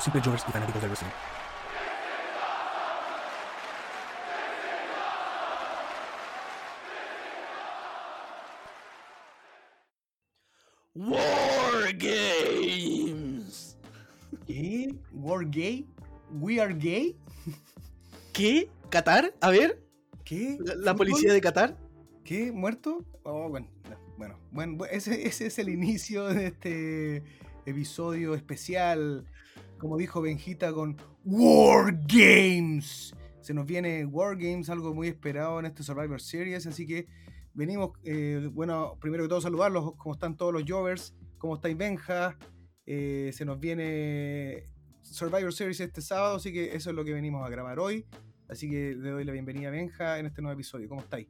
Los simples Jovers y fanáticos del wrestling. War Games. ¿Qué? ¿War gay? ¿We are gay? ¿Qué? ¿Qatar? A ver, ¿Qué? la, policía de Qatar. ¿Qué? ¿Muerto? Oh, bueno, no, bueno, bueno, bu- ese, ese es el inicio de este episodio especial, como dijo Benjita, con War Games. Se nos viene War Games, algo muy esperado en este Survivor Series, así que venimos, eh, bueno, primero que todo saludarlos, cómo están todos los Jovers, cómo estáis Benja, Eh, se nos viene Survivor Series este sábado, así que eso es lo que venimos a grabar hoy. Así que le doy la bienvenida a Benja en este nuevo episodio. ¿Cómo estáis?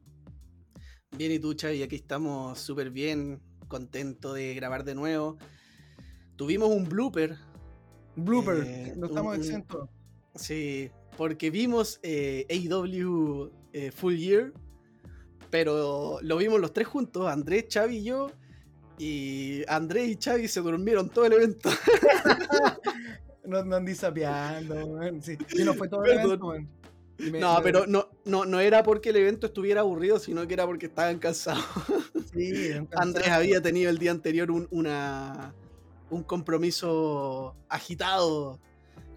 Bien, y tú, Chavi, aquí estamos súper bien, contento de grabar de nuevo. Tuvimos un blooper, Blooper, Eh, no estamos un- exentos. sí, porque vimos eh, AEW eh, Full Year, pero lo vimos los tres juntos, Andrés, Chavi y yo, y Andrés y Chavi se durmieron todo el evento. No, no andí sapeando. Sí, y no fue todo el evento, me- No, me- pero no, no, no era porque el evento estuviera aburrido, sino que era porque estaban cansados. Sí, Andrés había tenido el día anterior un, una, un compromiso agitado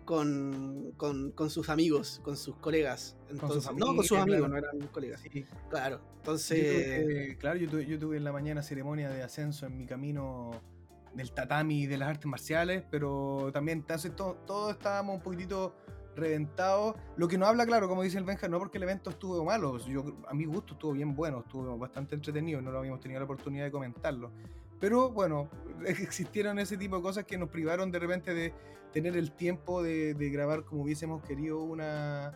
con, con, con sus amigos, con sus colegas. Entonces, no, con sus amigos, claro. no eran colegas. Sí. Claro. Yo Entonces, tuve, claro, yo tuve, yo tuve en la mañana ceremonia de ascenso en mi camino del tatami y de las artes marciales, pero también entonces to- todos estábamos un poquitito reventados. Lo que no habla claro, como dice el Benja, no porque el evento estuvo malo, yo, a mi gusto estuvo bien bueno, estuvo bastante entretenido, no lo habíamos tenido la oportunidad de comentarlo. Pero bueno, existieron ese tipo de cosas que nos privaron de repente de tener el tiempo de, de grabar como hubiésemos querido una,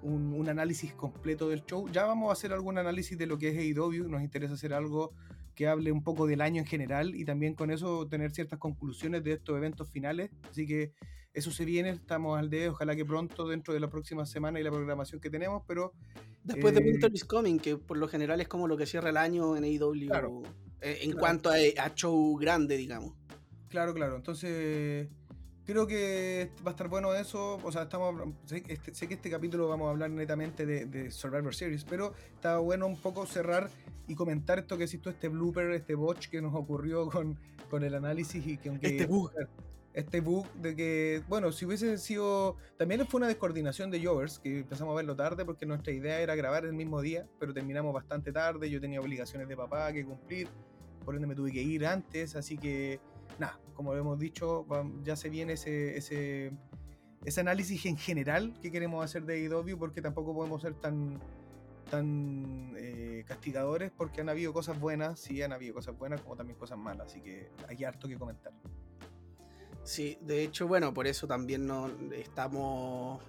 un, un análisis completo del show. Ya vamos a hacer algún análisis de lo que es AEW, nos interesa hacer algo que hable un poco del año en general y también con eso tener ciertas conclusiones de estos eventos finales. Así que eso se viene, estamos al día, ojalá que pronto dentro de la próxima semana y la programación que tenemos, pero después de eh, Winter is Coming, que por lo general es como lo que cierra el año en AEW, Claro. Eh, en Claro. cuanto a, a show grande, digamos. Claro, claro. Entonces, creo que va a estar bueno eso. O sea, estamos sé, que este, sé que este capítulo vamos a hablar netamente de, de Survivor Series, pero estaba bueno un poco cerrar y comentar esto que hiciste, este blooper, este botch que nos ocurrió con, con el análisis y que aunque Este bug. este bug de que, bueno, si hubiese sido. También fue una descoordinación de Jovers, que empezamos a verlo tarde porque nuestra idea era grabar el mismo día, pero terminamos bastante tarde. Yo tenía obligaciones de papá que cumplir, por ende me tuve que ir antes, así que, nada, como hemos dicho, ya se viene ese. ese análisis en general que queremos hacer de AEW porque tampoco podemos ser tan tan eh, castigadores porque han habido cosas buenas, sí han habido cosas buenas como también cosas malas, así que hay harto que comentar. Sí, de hecho, bueno, por eso también no estamos,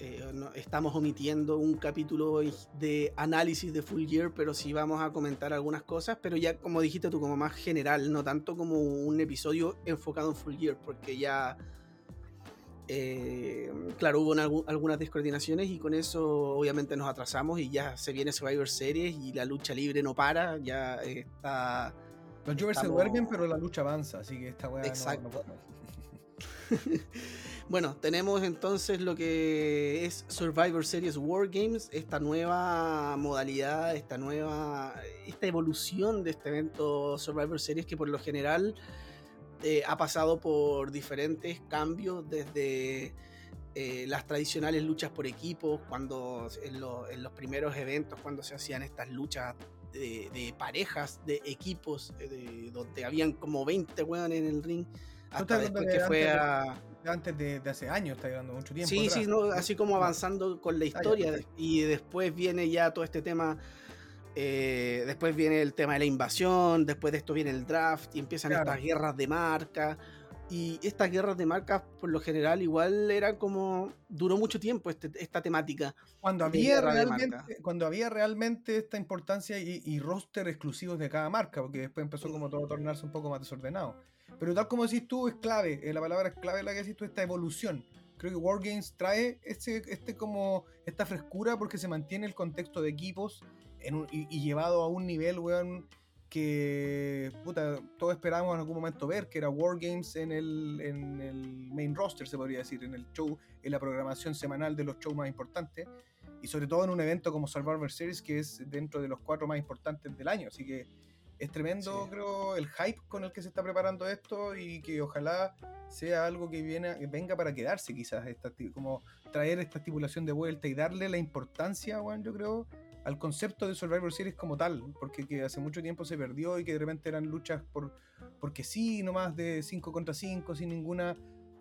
eh, no- estamos omitiendo un capítulo de análisis de Full Year, pero sí vamos a comentar algunas cosas, pero ya como dijiste tú, como más general, no tanto como un episodio enfocado en Full Year, porque ya, eh, claro, hubo algu- algunas descoordinaciones y con eso obviamente nos atrasamos y ya se viene Survivor Series y la lucha libre no para, ya está... Los Jovers se duermen, pero la lucha avanza, así que esta weá no- Exacto. no, Bueno, tenemos entonces lo que es Survivor Series War Games, esta nueva modalidad, esta nueva, esta evolución de este evento Survivor Series que por lo general eh, ha pasado por diferentes cambios desde eh, las tradicionales luchas por equipos, cuando en, lo- en los primeros eventos, cuando se hacían estas luchas de, de parejas, de equipos, eh, de- donde habían como 20 weones en el ring, hasta después que fue antes de- a... antes de, hace años, está llevando mucho tiempo. Sí, sí, así como avanzando con la historia. y después viene ya todo este tema. Eh, después viene el tema de la invasión. Después de esto viene el draft. Y empiezan estas guerras de marca. Y estas guerras de marcas, por lo general, igual eran como. Duró mucho tiempo este, esta temática. Cuando había, realmente, cuando había realmente esta importancia y, roster exclusivos de cada marca, porque después empezó como todo a tornarse un poco más desordenado. Pero tal como decís tú, es clave. Eh, la palabra es clave la que decís tú, esta evolución. Creo que Wargames trae este, este como esta frescura porque se mantiene el contexto de equipos en y, y, llevado a un nivel, weón, que puta, todos esperábamos en algún momento ver, que era Wargames en el, en el main roster, se podría decir, en el show, en la programación semanal de los shows más importantes, y sobre todo en un evento como Survivor Series, que es dentro de los cuatro más importantes del año. Así que es tremendo, creo, el hype con el que se está preparando esto y que ojalá sea algo que, viene, que venga para quedarse, quizás, esta, como traer esta estipulación de vuelta y darle la importancia, bueno, yo creo, al concepto de Survivor Series como tal, porque que hace mucho tiempo se perdió y que de repente eran luchas por porque sí, nomás de 5 contra 5, sin ninguna,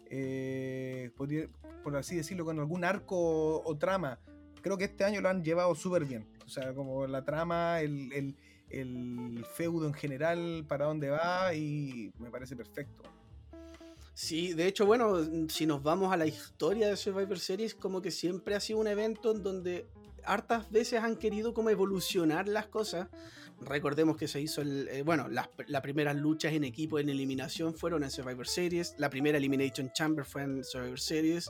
eh, por así decirlo, con algún arco o, trama. Creo que este año lo han llevado súper bien. O sea, como la trama, el, el feudo en general, para dónde va, y me parece perfecto. Sí, de hecho, bueno, si nos vamos a la historia de Survivor Series, como que siempre ha sido un evento en donde hartas veces han querido como evolucionar las cosas. Recordemos que se hizo el. Eh, bueno, las, primeras luchas en equipo en eliminación fueron en Survivor Series. La primera Elimination Chamber fue en Survivor Series.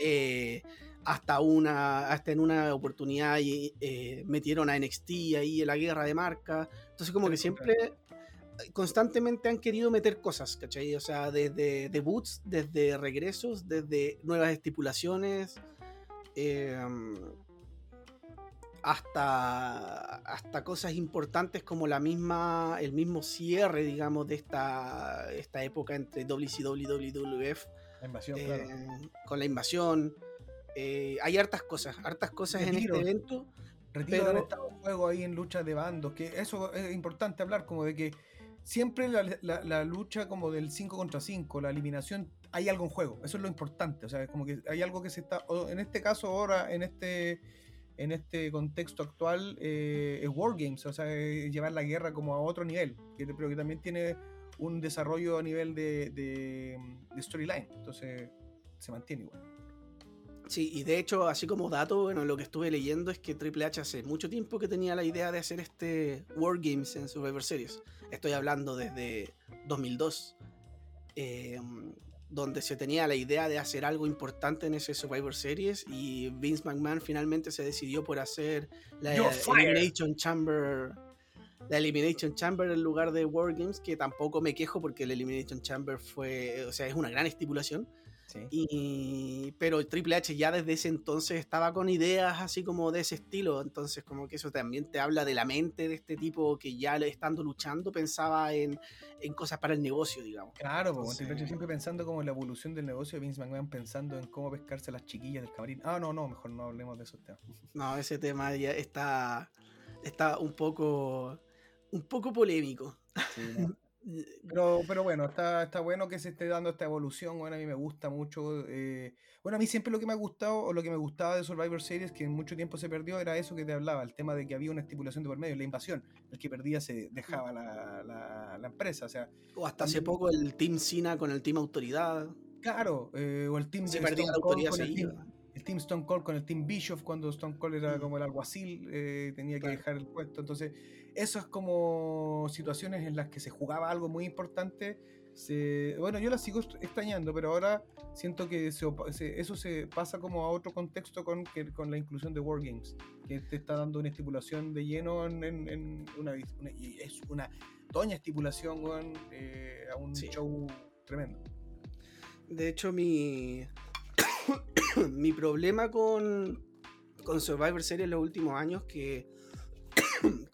Eh, hasta una. Hasta en una oportunidad eh, metieron a NXT ahí en la guerra de marca. Entonces, como que siempre. Constantemente han querido meter cosas, ¿cachai? O sea, desde debuts, desde regresos, desde nuevas estipulaciones. Eh, hasta, hasta cosas importantes como la misma, el mismo cierre, digamos, de esta, esta época entre WCW y WWF. Eh, con la invasión. Eh, hay hartas cosas, hartas cosas en este evento. Retiro pero... estado en juego ahí en lucha de bandos, que eso es importante hablar, como de que siempre la, la, lucha como del 5 contra 5, la eliminación, hay algo en juego, eso es lo importante, o sea, es como que hay algo que se está, en este caso ahora, en este en este contexto actual eh, es Wargames, o sea, llevar la guerra como a otro nivel, que, pero que también tiene un desarrollo a nivel de, de, storyline, entonces se mantiene igual. Sí, y de hecho, así como dato, bueno, lo que estuve leyendo es que Triple H hace mucho tiempo que tenía la idea de hacer este Wargames en Survivor Series. Estoy hablando desde 2002. Eh, donde se tenía la idea de hacer algo importante en ese Survivor Series y Vince McMahon finalmente se decidió por hacer la Elimination Chamber la Elimination Chamber en lugar de War Games que tampoco me quejo porque el Elimination Chamber fue o sea es una gran estipulación y, pero Triple H ya desde ese entonces estaba con ideas así como de ese estilo, entonces como que eso también te habla de la mente de este tipo que ya estando luchando pensaba en, en cosas para el negocio, digamos. Claro, porque Triple H siempre pensando como en la evolución del negocio, Vince McMahon pensando en cómo pescarse a las chiquillas del camarín. Ah, no, no, mejor no hablemos de esos temas. No, ese tema ya está, está un poco, un poco polémico. Sí, pero, pero bueno, está, está bueno que se esté dando esta evolución. Bueno, a mí me gusta mucho. Eh, bueno, a mí siempre lo que me ha gustado, o lo que me gustaba de Survivor Series, que en mucho tiempo se perdió, era eso que te hablaba, el tema de que había una estipulación de por medio, la invasión. El que perdía se dejaba la, la, empresa. O sea. O hasta hace poco el Team Sina con el Team Autoridad. Claro, eh, o el Team se perdía la autoridad el Team Stone Cold con el Team Bischoff cuando Stone Cold era mm. como el alguacil, eh, tenía que dejar el puesto. Entonces, esas como situaciones en las que se jugaba algo muy importante, bueno, yo las sigo extrañando, pero ahora siento que eso se pasa como a otro contexto con, que, con la inclusión de Wargames, que te está dando una estipulación de lleno en, una, y es una doña estipulación eh, a un show tremendo. De hecho, mi, mi problema con, con Survivor Series en los últimos años, que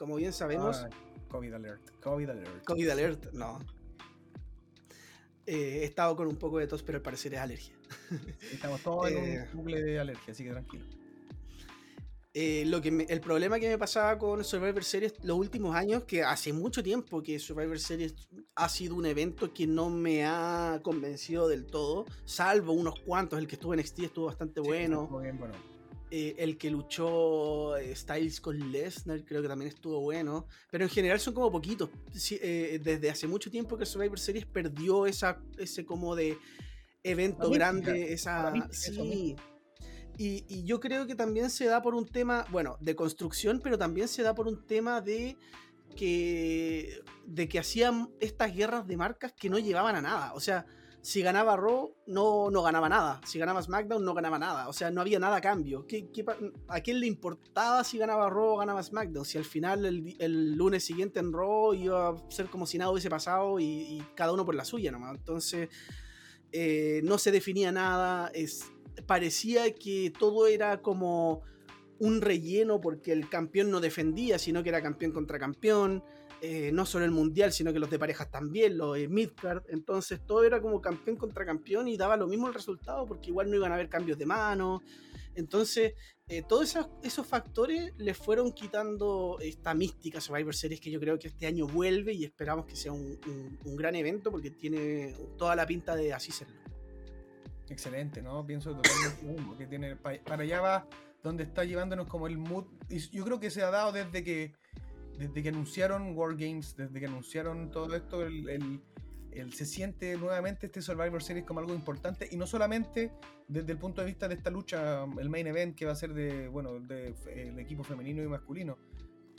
como bien sabemos. COVID alert, COVID alert. COVID alert, no. Eh, he estado con un poco de tos, pero al parecer es alergia. Estamos todos en un eh, bucle de alergia, así que tranquilo. Eh, lo que me- el problema que me pasaba con Survivor Series los últimos años, que hace mucho tiempo que Survivor Series ha sido un evento que no me ha convencido del todo, salvo unos cuantos, el que estuvo en NXT estuvo bastante Sí, bueno, estuvo bien, bueno. Eh, el que luchó eh, Styles con Lesnar creo que también estuvo bueno, pero en general son como poquitos. Sí, eh, desde hace mucho tiempo que Survivor Series perdió esa, ese como de evento grande, esa... Sí. Y, y yo creo que también se da por un tema, bueno, de construcción, pero también se da por un tema de que, de que hacían estas guerras de marcas que no llevaban a nada. O sea, si ganaba Raw, no, no ganaba nada. Si ganaba SmackDown, no ganaba nada. O sea, no había nada a cambio. ¿Qué, qué pa- ¿A quién le importaba si ganaba Raw o ganaba SmackDown? Si al final el, el lunes siguiente en Raw iba a ser como si nada hubiese pasado y, y cada uno por la suya nomás. Entonces, eh, no se definía nada. Es, parecía que todo era como un relleno porque el campeón no defendía, sino que era campeón contra campeón. Eh, no solo el mundial, sino que los de parejas también, los de midcard. Entonces todo era como campeón contra campeón y daba lo mismo el resultado porque igual no iban a haber cambios de mano. Entonces, eh, todos esos, factores le fueron quitando esta mística Survivor Series que yo creo que este año vuelve y esperamos que sea un, gran evento porque tiene toda la pinta de así serlo. Excelente, ¿no? Pienso totalmente que tiene pa- para allá va donde está llevándonos como el mood. Y yo creo que se ha dado desde que desde que anunciaron War Games, desde que anunciaron todo esto, el, el- el- se siente nuevamente este Survivor Series como algo importante y no solamente desde el punto de vista de esta lucha, el main event que va a ser de, bueno, de, eh, el equipo femenino y masculino,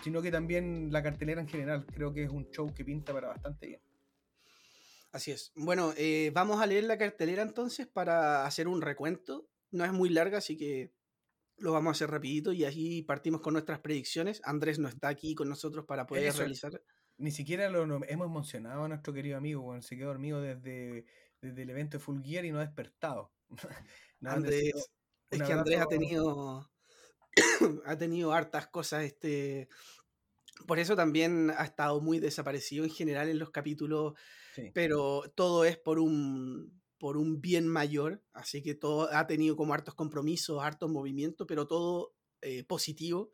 sino que también la cartelera en general. Creo que es un show que pinta para bastante bien. Así es. Bueno, eh, vamos a leer la cartelera entonces para hacer un recuento. No es muy larga, así que lo vamos a hacer rapidito y así partimos con nuestras predicciones. Andrés no está aquí con nosotros para poder Eso. realizar. Ni siquiera lo hemos emocionado a nuestro querido amigo, weón. se quedó dormido desde, desde el evento de Full Gear y no ha despertado. No, Andrés, es que Andrés ha tenido ha tenido hartas cosas este por eso también ha estado muy desaparecido en general en los capítulos, Sí. pero todo es por un por un bien mayor, así que todo ha tenido como hartos compromisos, hartos movimientos, pero todo eh, positivo.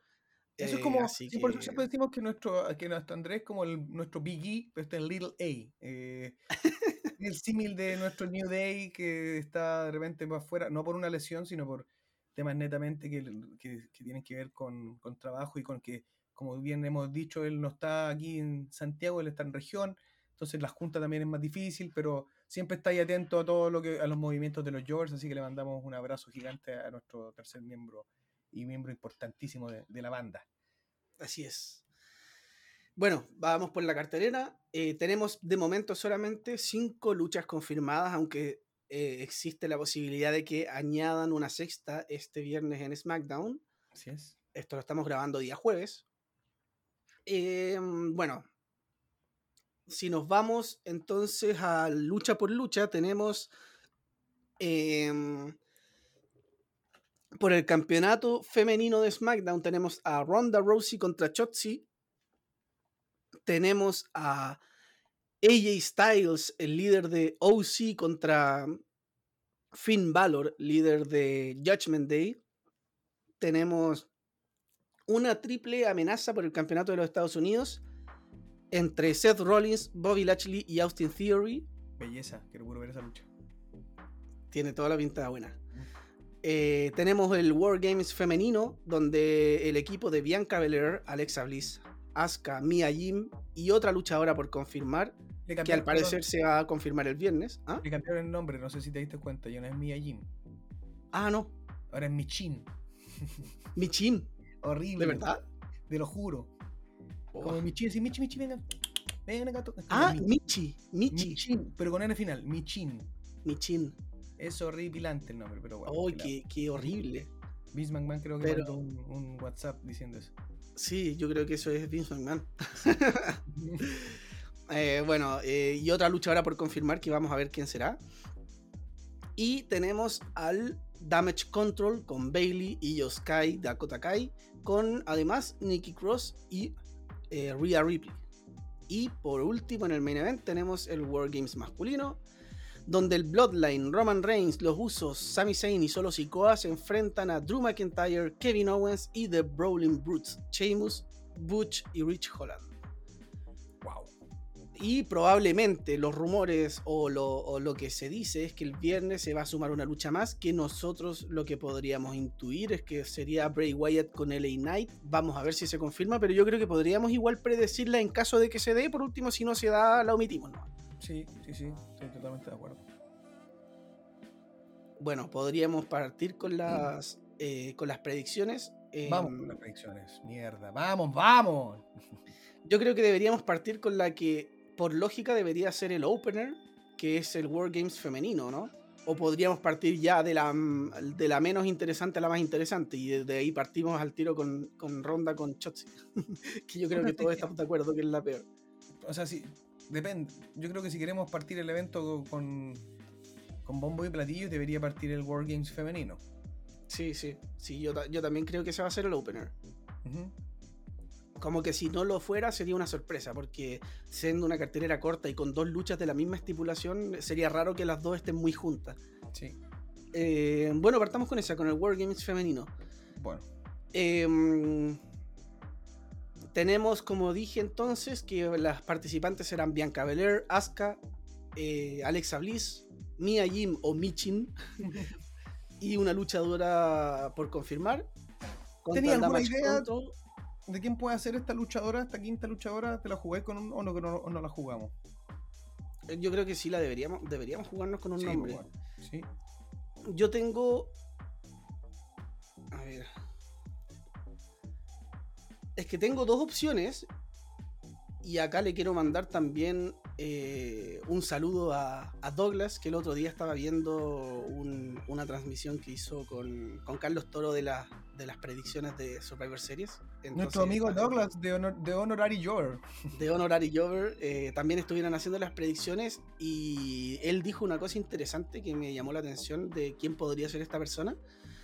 Eso es Eh, como, así sí, por eso que- siempre decimos que nuestro, que nuestro Andrés es como el, nuestro Big E, pero está en Little A. eh, el símil de nuestro New Day que está de repente más afuera, no por una lesión, sino por temas netamente que, que- que tienen que ver con, con trabajo y con que, como bien hemos dicho, él no está aquí en Santiago, él está en región, entonces la junta también es más difícil, pero siempre está ahí atento a todo lo que, a los movimientos de los George, así que le mandamos un abrazo gigante a nuestro tercer miembro y miembro importantísimo de- de la banda. Así es. Bueno, vamos por la cartelera. Eh, tenemos de momento solamente cinco luchas confirmadas, aunque eh, existe la posibilidad de que añadan una sexta este viernes en SmackDown. Así es. Esto lo estamos grabando día jueves. Em, bueno, si nos vamos entonces a lucha por lucha, tenemos em, por el campeonato femenino de SmackDown, tenemos a Ronda Rousey contra Chotzi. Tenemos a AJ Styles, el líder de OC, contra Finn Balor, líder de Judgment Day. Tenemos una triple amenaza por el campeonato de los Estados Unidos entre Seth Rollins, Bobby Lashley y Austin Theory. Belleza, quiero puro ver esa lucha. Tiene toda la pinta buena. Eh, tenemos el War Games femenino, donde el equipo de Bianca Belair, Alexa Bliss, Asuka, Mia Jim y otra luchadora por confirmar, que al parecer se va a confirmar el viernes. ¿Ah? Le cambiaron el nombre, no sé si te diste cuenta, ya no es Mia Jim, Ah, no, ahora es Michin. Michin, Horrible. ¿de verdad? Te lo juro. Oh. Como Michin, sí, Michi, Michi, venga. Venga, gato. Ah, Mi- Michi, Michi, Michin, pero con N final, Michin. Michin. Es horripilante el nombre, pero bueno. ¡Ay, que la- qué, qué horrible! Vince McMahon creo que Pero- mandó un, un WhatsApp diciendo eso. Sí, yo creo que eso es Vince McMahon. Eh, bueno, eh, y otra lucha ahora por confirmar que vamos a ver quién será. Y tenemos al Damage Control con Bailey y Yoskai Dakota Kai, con además Nikki Cross y eh, Rhea Ripley. Y por último, en el main event tenemos el World Games masculino, donde el Bloodline, Roman Reigns, los Usos, Sami Zayn y Solo Sikoa se enfrentan a Drew McIntyre, Kevin Owens y The Brawling Brutes, Sheamus, Butch y Rich Holland. Y probablemente los rumores o lo, o lo, que se dice es que el viernes se va a sumar una lucha más, que nosotros lo que podríamos intuir es que sería Bray Wyatt con LA Knight. Vamos a ver si se confirma, pero yo creo que podríamos igual predecirla en caso de que se dé. Por último, si no se da, la omitimos. ¿no? Sí, sí, sí, estoy totalmente de acuerdo. Bueno, podríamos partir con las, eh, con las predicciones. Vamos con las predicciones, mierda, vamos, vamos. Yo creo que deberíamos partir con la que, por lógica, debería ser el opener, que es el World Games femenino, ¿no? O podríamos partir ya de la, de la menos interesante a la más interesante, y desde ahí partimos al tiro con, con Ronda con Chotzi, que yo creo que todos estamos de acuerdo que es la peor. O sea, sí, depende. Yo creo que si queremos partir el evento con, con bombo y platillo, debería partir el World Games femenino. Sí, sí, sí, yo, yo también creo que ese va a ser el opener. Uh -huh. Como que si no lo fuera sería una sorpresa, porque siendo una cartelera corta y con dos luchas de la misma estipulación, sería raro que las dos estén muy juntas. Sí. Eh, bueno, partamos con esa, con el World Games femenino. Bueno. Eh, tenemos, como dije entonces, que las participantes serán Bianca Belair, Asuka, eh, Alexa Bliss, Mia Jim o Michin y una luchadora por confirmar. ¿Tenía alguna idea. De quién puede hacer esta luchadora, esta quinta luchadora? ¿Te la jugué con un, o, no, no, no la jugamos? Yo creo que sí la deberíamos, deberíamos jugarnos con un sí, nombre. Bueno, sí. Yo tengo. A ver. Es que tengo dos opciones. Y acá le quiero mandar también eh, un saludo a, a, Douglas, que el otro día estaba viendo un, una transmisión que hizo con, con Carlos Toro de, la, de, las predicciones de Survivor Series. Entonces, Nuestro amigo Douglas de, honor, de Honorary Jover. De Honorary Jover. Eh, también estuvieron haciendo las predicciones y él dijo una cosa interesante que me llamó la atención de quién podría ser esta persona.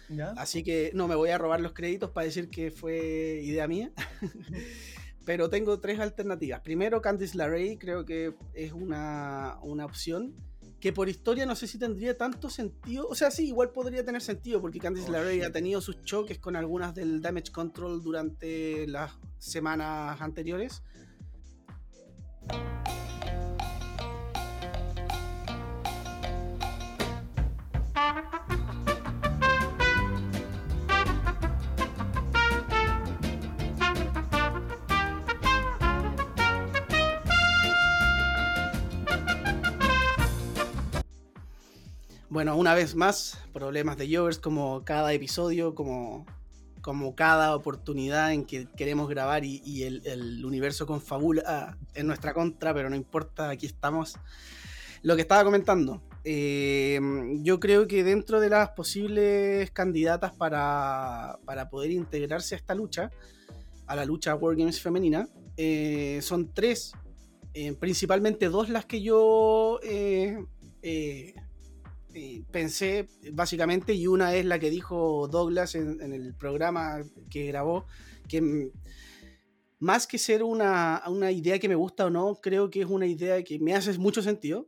¿Ya? Así que no me voy a robar los créditos para decir que fue idea mía. Pero tengo tres alternativas. Primero, Candice LeRae creo que es una, una, opción que por historia no sé si tendría tanto sentido. O sea, sí, igual podría tener sentido porque Candice oh, LeRae ha tenido sus choques con algunas del Damage Control durante las semanas anteriores. Bueno, una vez más, problemas de Jovers como cada episodio, como, como cada oportunidad en que queremos grabar y, el, universo confabula en nuestra contra, pero no importa, aquí estamos. Lo que estaba comentando, eh, yo creo que dentro de las posibles candidatas para, para, poder integrarse a esta lucha, a la lucha World Games femenina, eh, son tres, eh, principalmente dos las que yo pensé básicamente, y una es la que dijo Douglas en, el programa que grabó, que más que ser una, una, idea que me gusta o no, creo que es una idea que me hace mucho sentido.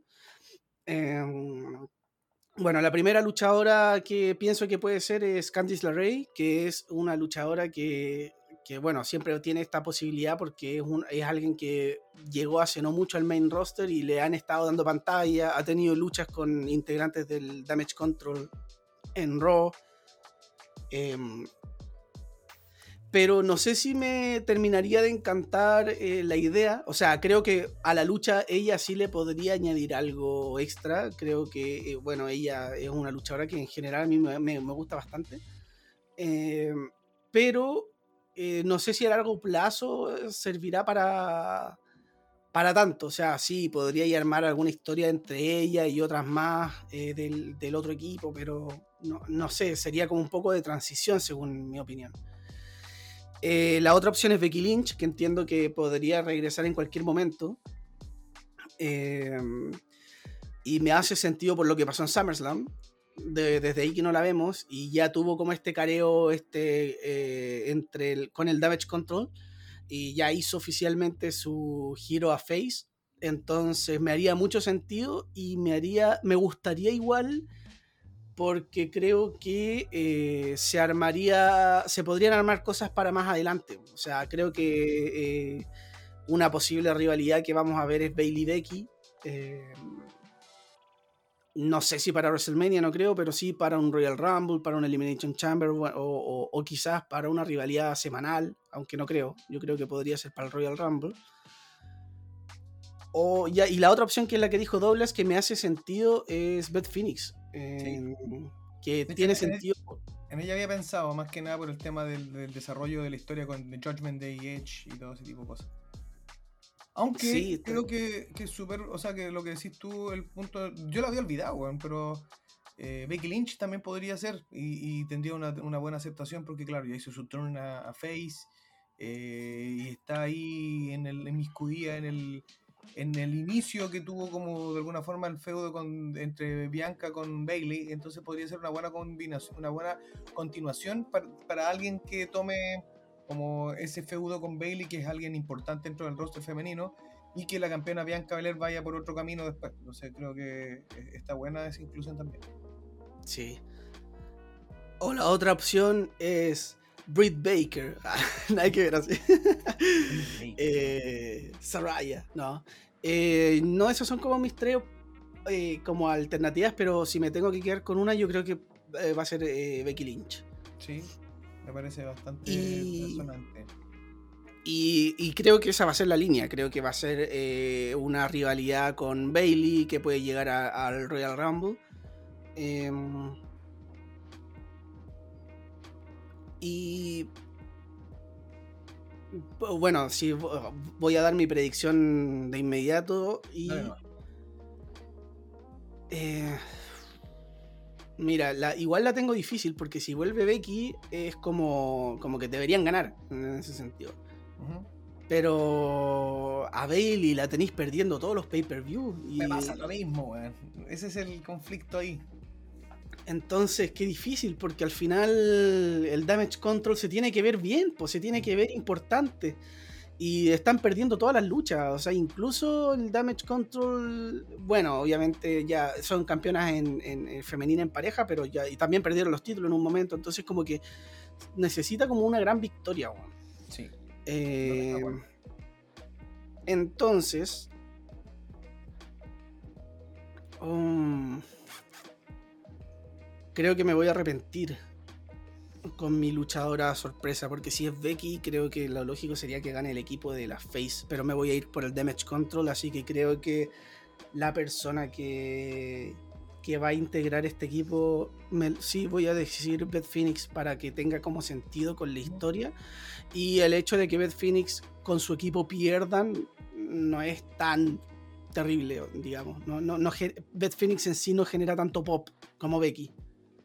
Eh, bueno, la primera luchadora que pienso que puede ser es Candice LeRae, que es una luchadora que, que bueno, siempre tiene esta posibilidad porque es, un, es, alguien que llegó hace no mucho al main roster y le han estado dando pantalla, ha tenido luchas con integrantes del Damage Control en Raw. Eh, pero no sé si me terminaría de encantar eh, la idea. O sea, creo que a la lucha ella sí le podría añadir algo extra. Creo que, eh, bueno, ella es una luchadora que en general a mí me, gusta bastante. Eh, pero eh, no sé si a largo plazo servirá para, para tanto. O sea, sí, podría armar alguna historia entre ella y otras más eh, del, del, otro equipo, pero no, no, sé, sería como un poco de transición según mi opinión. Eh, la otra opción es Becky Lynch, que entiendo que podría regresar en cualquier momento. Eh, y me hace sentido por lo que pasó en SummerSlam. De, desde ahí que no la vemos y ya tuvo como este careo este, eh, entre con el Damage Control y ya hizo oficialmente su giro a Face Entonces me haría mucho sentido y me haría, me gustaría igual porque creo que eh, se armaría, se podrían armar cosas para más adelante. O sea, creo que eh, una posible rivalidad que vamos a ver es Bailey Becky. No sé si para WrestleMania, no creo, pero sí para un Royal Rumble, para un Elimination Chamber o, quizás para una rivalidad semanal, aunque no creo. Yo creo que podría ser para el Royal Rumble. O, ya, y la otra opción que es la que dijo Douglas que me hace sentido es Beth Phoenix. Que tiene sentido. En ella había pensado más que nada por el tema del, desarrollo de la historia con The Judgment Day Edge y todo ese tipo de cosas. Aunque creo que, que súper, o sea, que lo que decís tú, el punto, yo lo había olvidado, pero eh, Becky Lynch también podría ser y, tendría una, buena aceptación porque, claro, ya hizo su turn a, Face eh, y está ahí en, el, en en el, en el inicio que tuvo como de alguna forma el feudo con, entre Bianca con Bailey, entonces podría ser una buena combinación, una buena continuación para, para alguien que tome como ese feudo con Bailey, que es alguien importante dentro del roster femenino, y que la campeona Bianca Belair vaya por otro camino después. Entonces creo que está buena esa inclusión también. Sí. O la otra opción es Britt Baker. Nada que ver así. eh, Saraya, no. Eh, no, esos son como mis tres eh, como alternativas, pero si me tengo que quedar con una, yo creo que eh, va a ser Becky Lynch. Sí, me parece bastante y, Y, creo que esa va a ser la línea. Creo que va a ser eh, una rivalidad con Bailey que puede llegar al Royal Rumble. Em, y bueno, sí, voy a dar mi predicción de inmediato y. Eh, Mira, la, igual la tengo difícil porque si vuelve Becky es como, como que deberían ganar en ese sentido. Pero a Bailey la tenéis perdiendo todos los pay-per-view. Y... Me pasa lo mismo, weón. Ese es el conflicto ahí. Entonces, qué difícil, porque al final el damage control se tiene que ver bien, pues se tiene que ver importante y están perdiendo todas las luchas. O sea, incluso el Damage Control, bueno, obviamente ya son campeonas en, femenina en pareja, pero ya y también perdieron los títulos en un momento. Entonces, como que necesita como una gran victoria. Sí. Eh, entonces. Um, creo que me voy a arrepentir con mi luchadora sorpresa, porque si es Becky, creo que lo lógico sería que gane el equipo de la Face, pero me voy a ir por el Damage Control, así que creo que la persona que, que va a integrar este equipo, sí voy a decir Beth Phoenix para que tenga como sentido con la historia, y el hecho de que Beth Phoenix con su equipo pierdan no es tan terrible, digamos. No, no, no, Beth Phoenix en sí no genera tanto pop como Becky.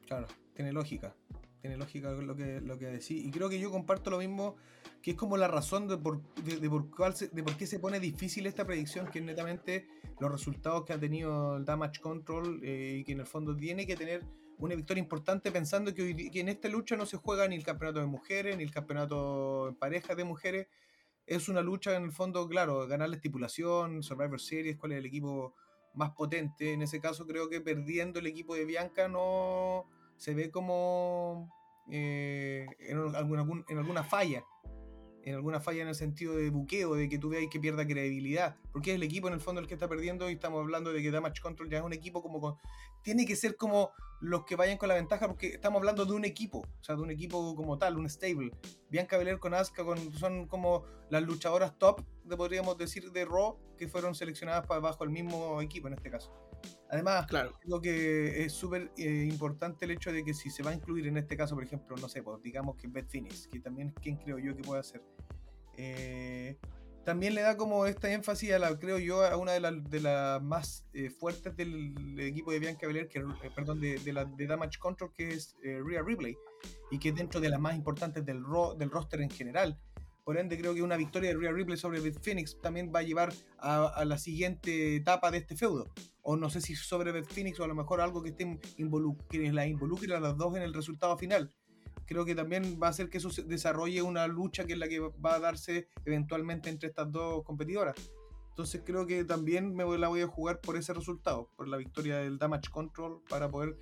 Claro, tiene lógica tiene lógica lo que, lo que decís. Y creo que yo comparto lo mismo, que es como la razón de por, de, por, cuál de por qué se pone difícil esta predicción, que netamente los resultados que ha tenido el Damage Control eh, y que en el fondo tiene que tener una victoria importante pensando que, que, en esta lucha no se juega ni el campeonato de mujeres, ni el campeonato en pareja de mujeres. Es una lucha en el fondo, claro, ganar la estipulación, Survivor Series, cuál es el equipo más potente. En ese caso creo que perdiendo el equipo de Bianca no se ve como eh, en, alguna, falla en alguna falla en el sentido de buqueo, de que tú veas que pierda credibilidad, porque es el equipo en el fondo el que está perdiendo y estamos hablando de que Damage Control ya es un equipo como tiene que ser como los que vayan con la ventaja, porque estamos hablando de un equipo, o sea, de un equipo como tal, un stable. Bianca Belair con Asuka con, son como las luchadoras top, de, podríamos decir, de Raw, que fueron seleccionadas para bajo el mismo equipo en este caso. Además, claro. creo que es súper eh, importante el hecho de que si se va a incluir en este caso, por ejemplo, no sé, pues, digamos que Beth Phoenix, que también es quien creo yo que puede hacer. Eh, también le da como esta énfasis a la, creo yo, a una de las de las más eh, fuertes del, equipo de Bianca Belair, que, perdón, de, de, la, de Damage Control, que es Rhea Ripley, y que es dentro de las más importantes del, del roster en general. Por ende, creo que una victoria de Rhea Ripley sobre Beth Phoenix también va a llevar a, a la siguiente etapa de este feudo o no sé si sobre Beth Phoenix o a lo mejor algo que esté que la involucre a las dos en el resultado final. Creo que también va a hacer que eso desarrolle una lucha que es la que va a darse eventualmente entre estas dos competidoras. Entonces creo que también me la voy a jugar por ese resultado, por la victoria del Damage Control, para poder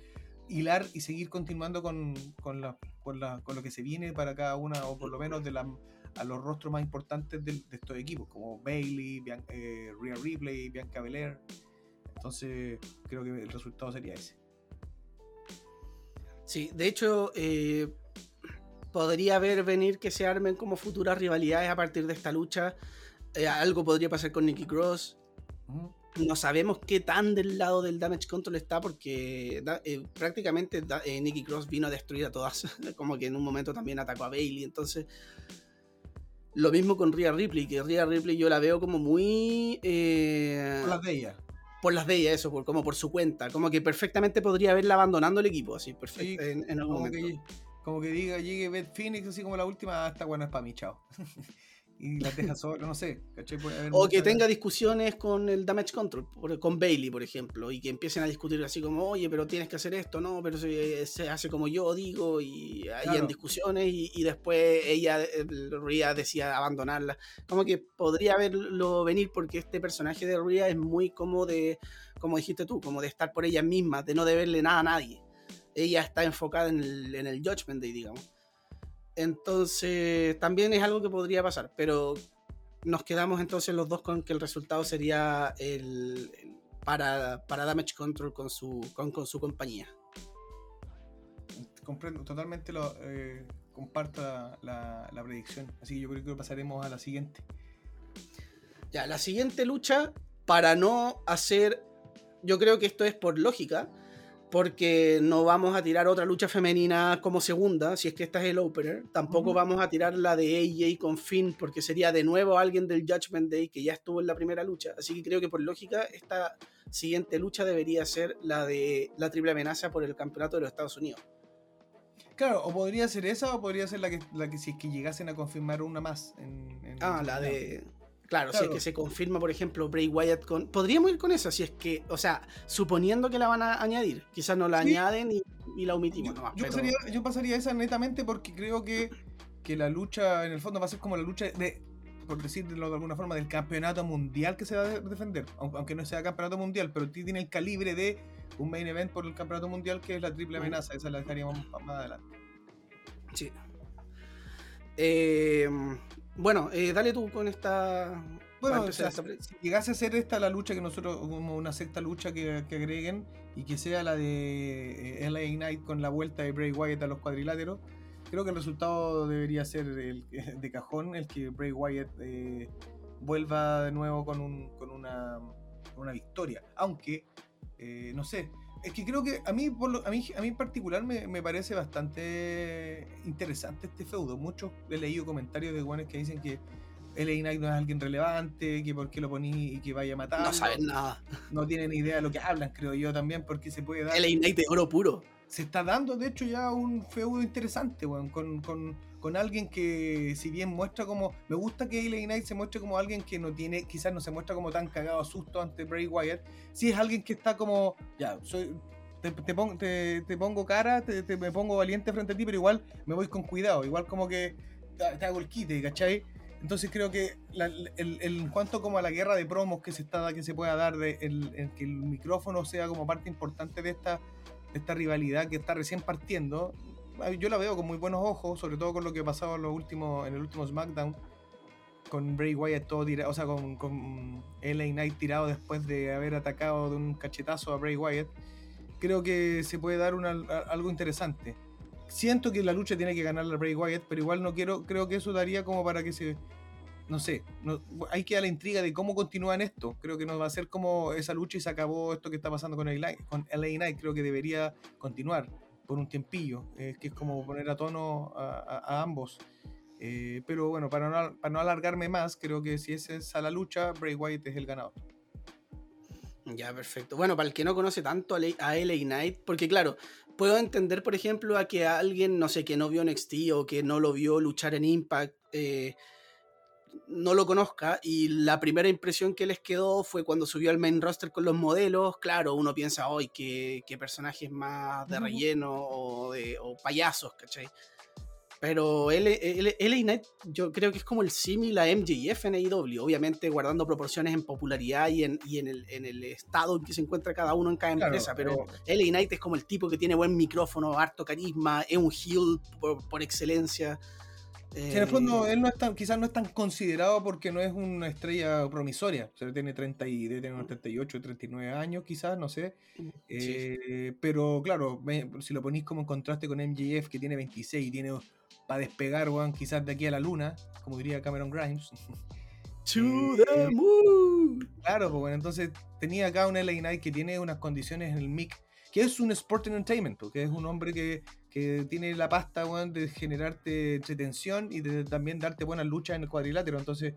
hilar y seguir continuando con, con, la, con, la- con lo que se viene para cada una, o por lo menos de la, a los rostros más importantes de estos equipos, como Bailey, Bian- eh, Rhea Ripley, Bianca Belair. Entonces creo que el resultado sería ese. Sí, de hecho, eh, podría ver venir que se armen como futuras rivalidades a partir de esta lucha. Eh, algo podría pasar con Nikki Cross. No sabemos qué tan del lado del Damage Control está porque eh, prácticamente eh, Nikki Cross vino a destruir a todas. como que en un momento también atacó a Bailey. Entonces, lo mismo con Rhea Ripley, que Rhea Ripley yo la veo como muy... eh, Por las de ella. por las de ella, eso, por, como por su cuenta. Como que perfectamente podría haberla abandonando el equipo, así, perfecto, Sí, en, en algún momento. que, como que diga, llegue Beth Phoenix, así como la última, hasta bueno, es para mí, chao. y las deja solas, no sé, ¿cachai? Puede haber O que tenga discusiones con el Damage Control, con Bailey, por ejemplo, y que empiecen a discutir así como, oye, pero tienes que hacer esto, no, pero se, se hace como yo digo, y hayan Claro. discusiones, y, y después ella, Rhea, decía abandonarla. Como que podría verlo venir porque este personaje de Rhea es muy como de, como dijiste tú, como de estar por ella misma, de no deberle nada a nadie. Ella está enfocada en el, en el Judgment Day, digamos. Entonces, también es algo que podría pasar, pero nos quedamos entonces los dos con que el resultado sería el, el- para, para Damage Control con su, con, con su compañía. Comprendo, totalmente lo, eh, comparto la, la- la predicción. Así que yo creo que pasaremos a la siguiente. Ya, la siguiente lucha, para no hacer, yo creo que esto es por lógica, porque no vamos a tirar otra lucha femenina como segunda, si es que esta es el opener, tampoco vamos a tirar la de AJ con Finn, porque sería de nuevo alguien del Judgment Day que ya estuvo en la primera lucha, así que creo que por lógica esta siguiente lucha debería ser la de la triple amenaza por el campeonato de los Estados Unidos. Claro, o podría ser esa o podría ser la que, la que si es que llegasen a confirmar una más. En, en- Ah, la de. Claro, si es Claro. que se confirma, por ejemplo, Bray Wyatt con. Podríamos ir con esa, si es que. O sea, suponiendo que la van a añadir. Quizás no la Sí. añaden y, y la omitimos Yo, nomás. yo pero- pasaría, yo pasaría esa netamente porque creo que, que la lucha en el fondo va a ser como la lucha de, por decirlo de alguna forma, del campeonato mundial que se va a de- defender. Aun- Aunque no sea campeonato mundial, pero tiene el calibre de un main event por el campeonato mundial que es la triple Ujú. amenaza. Esa la dejaríamos más adelante. Sí. Eh, bueno, eh, dale tú con esta. Bueno, o empezar sea, esta pre- si llegase a ser esta la lucha que nosotros, como una sexta lucha que, que agreguen y que sea la de eh, LA Knight con la vuelta de Bray Wyatt a los cuadriláteros, creo que el resultado debería ser el, de cajón, el que Bray Wyatt eh, vuelva de nuevo con, un, con, una, una victoria. Aunque, eh, no sé, es que creo que a mí, por lo- a mí, a mí en particular me, me parece bastante interesante este feudo. Muchos he leído comentarios de guanes que dicen que LA Knight no es alguien relevante, que por qué lo poní y que vaya a matar. No saben nada. No tienen idea de lo que hablan, creo yo también, porque se puede dar. LA Knight de oro puro. Se está dando, de hecho, ya un feudo interesante, weón, con, con, con alguien que, si bien muestra como. Me gusta que LA Knight se muestre como alguien que no tiene, quizás no se muestra como tan cagado a susto ante Bray Wyatt. Si es alguien que está como. Ya, soy. Te, te pon- te- te pongo cara, te, me pongo valiente frente a ti, pero igual me voy con cuidado. Igual como que te, hago el quite, ¿cachai? Entonces creo que el, el- en cuanto como a la guerra de promos que se está que se pueda dar, de el, el que el micrófono sea como parte importante de esta, de esta rivalidad que está recién partiendo, yo la veo con muy buenos ojos, sobre todo con lo que ha pasado en, los últimos, en el último SmackDown, con Bray Wyatt todo tirado, o sea, con, con LA Knight tirado después de haber atacado de un cachetazo a Bray Wyatt. Creo que se puede dar una- algo interesante. Siento que la lucha tiene que ganar la Bray Wyatt, pero igual no quiero, creo que eso daría como para que se, no sé, no, hay que dar la intriga de cómo continúan esto. Creo que no va a ser como esa lucha y se acabó esto que está pasando con LA, con LA Knight. Creo que debería continuar por un tiempillo, eh, que es como poner a tono a, ambos. Eh, pero bueno, para no, para no alargarme más, creo que si esa es a la lucha, Bray Wyatt es el ganador. Ya, perfecto. Bueno, para el que no conoce tanto a LA Knight, porque claro, puedo entender, por ejemplo, a que alguien, no sé, que no vio NXT o que no lo vio luchar en Impact, eh, no lo conozca y la primera impresión que les quedó fue cuando subió al main roster con los modelos. Claro, uno piensa, hoy qué, qué personajes más de relleno o, de, o payasos, ¿cachai? Pero LA Knight yo creo que es como el símil a MJF en AEW, obviamente guardando proporciones en popularidad y en, y en, el, en el estado en que se encuentra cada uno en cada Claro, empresa, pero eh. LA Knight es como el tipo que tiene buen micrófono, harto carisma, es un heel por, por excelencia. En el fondo, Eh, él no es tan, quizás no es tan considerado porque no es una estrella promisoria. O sea, tiene 30 y, tener unos 38, 39 años, quizás, no sé. sí. Eh, pero claro, si lo ponís como en contraste con MJF, que tiene 26 y tiene para despegar, weón, quizás de aquí a la luna, como diría Cameron Grimes. To eh, the moon. claro, pues bueno, entonces tenía acá un LA Knight que tiene unas condiciones en el mic, que es un sport entertainment, que es un hombre que, que tiene la pasta, weón, de generarte entretención y de también darte buenas luchas en el cuadrilátero. Entonces,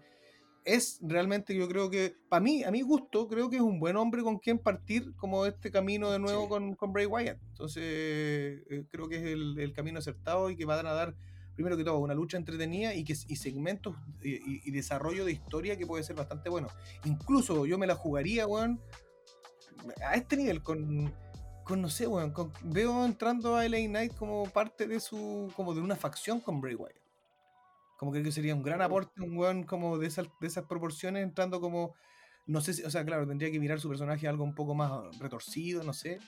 es realmente, yo creo que, para mí, a mi gusto, creo que es un buen hombre con quien partir como este camino de nuevo Sí. con, con Bray Wyatt. Entonces, eh, creo que es el, el camino acertado y que van a dar, primero que todo, una lucha entretenida y, que, y segmentos y, y- y desarrollo de historia que puede ser bastante bueno. Incluso yo me la jugaría, weón, a este nivel, con, con no sé, weón, con- veo entrando a LA Knight como parte de su, como de una facción con Bray Wyatt. Como creo que sería un gran aporte, un weón como de esas, de esas proporciones, entrando como, no sé, si, o sea, claro, tendría que mirar su personaje algo un poco más retorcido, no sé.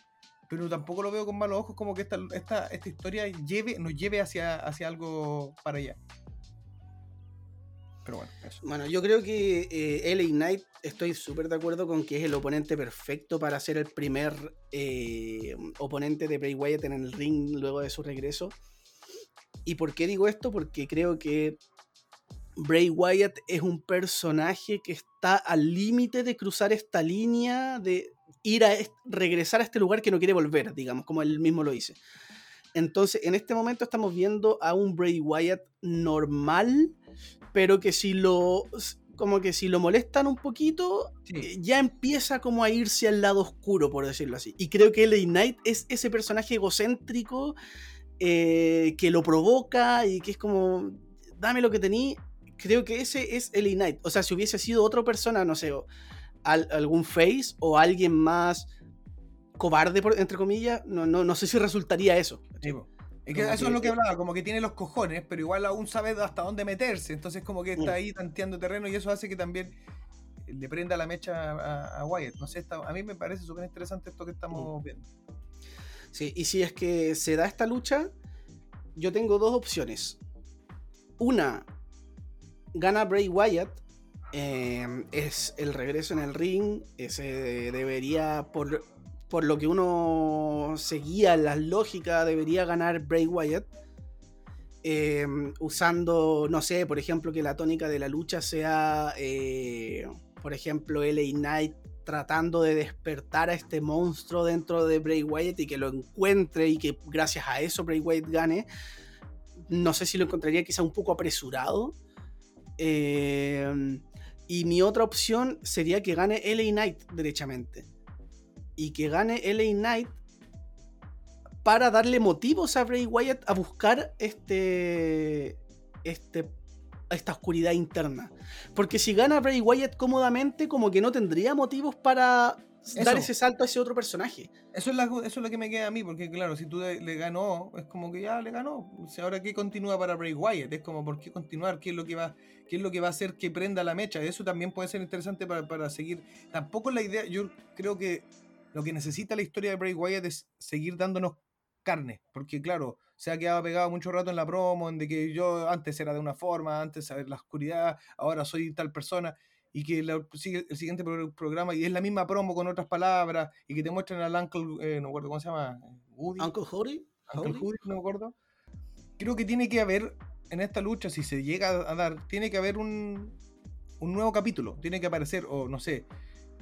Pero tampoco lo veo con malos ojos, como que esta, esta, esta historia lleve, nos lleve hacia, hacia algo para allá. Pero bueno, eso. Bueno, yo creo que eh, LA Knight estoy súper de acuerdo con que es el oponente perfecto para ser el primer eh, oponente de Bray Wyatt en el ring luego de su regreso. ¿Y por qué digo esto? Porque creo que Bray Wyatt es un personaje que está al límite de cruzar esta línea de ir a regresar a este lugar que no quiere volver, digamos, como él mismo lo dice. Entonces, en este momento estamos viendo a un Bray Wyatt normal, pero que si lo como que si lo molestan un poquito, Sí. eh, ya empieza como a irse al lado oscuro, por decirlo así. Y creo que LA Knight es ese personaje egocéntrico eh, que lo provoca y que es como, dame lo que tení. Creo que ese es LA Knight. O sea, si hubiese sido otra persona, no sé, o al- algún face o alguien más cobarde, por- entre comillas, no, no, no sé si resultaría eso. Sí. Es que eso que- es lo que hablaba, como que tiene los cojones, pero igual aún sabe hasta dónde meterse. Entonces, como que está Mm. ahí tanteando terreno y eso hace que también le prenda la mecha a, a Wyatt. No sé, está- a mí me parece súper interesante esto que estamos viendo. Sí, y si es que se da esta lucha, yo tengo dos opciones. Una, gana Bray Wyatt, eh, es el regreso en el ring, ese debería, por, por lo que uno seguía la lógica, debería ganar Bray Wyatt. eh, usando, no sé, por ejemplo, que la tónica de la lucha sea, eh, por ejemplo, LA Knight tratando de despertar a este monstruo dentro de Bray Wyatt y que lo encuentre y que gracias a eso Bray Wyatt gane. No sé si lo encontraría quizá un poco apresurado. Eh, y mi otra opción sería que gane LA Knight derechamente. Y que gane LA Knight para darle motivos a Bray Wyatt a buscar este, este, esta oscuridad interna. Porque si gana Bray Wyatt cómodamente, como que no tendría motivos para dar ese salto a ese otro personaje. Eso es, la- eso es lo que me queda a mí, porque claro, si tú le, le ganó, es como que ya le ganó. O sea, ahora qué continúa para Bray Wyatt, es como por qué continuar, qué es lo que va, qué es lo que va a hacer que prenda la mecha. Eso también puede ser interesante para, para seguir. Tampoco la idea, yo creo que lo que necesita la historia de Bray Wyatt es seguir dándonos carne, porque claro, se ha quedado pegado mucho rato en la promo, en de que yo antes era de una forma, antes era la oscuridad, ahora soy tal persona y que la- sigue el siguiente pro- programa y es la misma promo con otras palabras y que te muestran al Uncle, eh, no acuerdo cómo se llama, Woody, Uncle Howdy. Uncle Howdy. No me acuerdo. Creo que tiene que haber en esta lucha, si se llega a dar, tiene que haber un, un nuevo capítulo, tiene que aparecer, o no sé,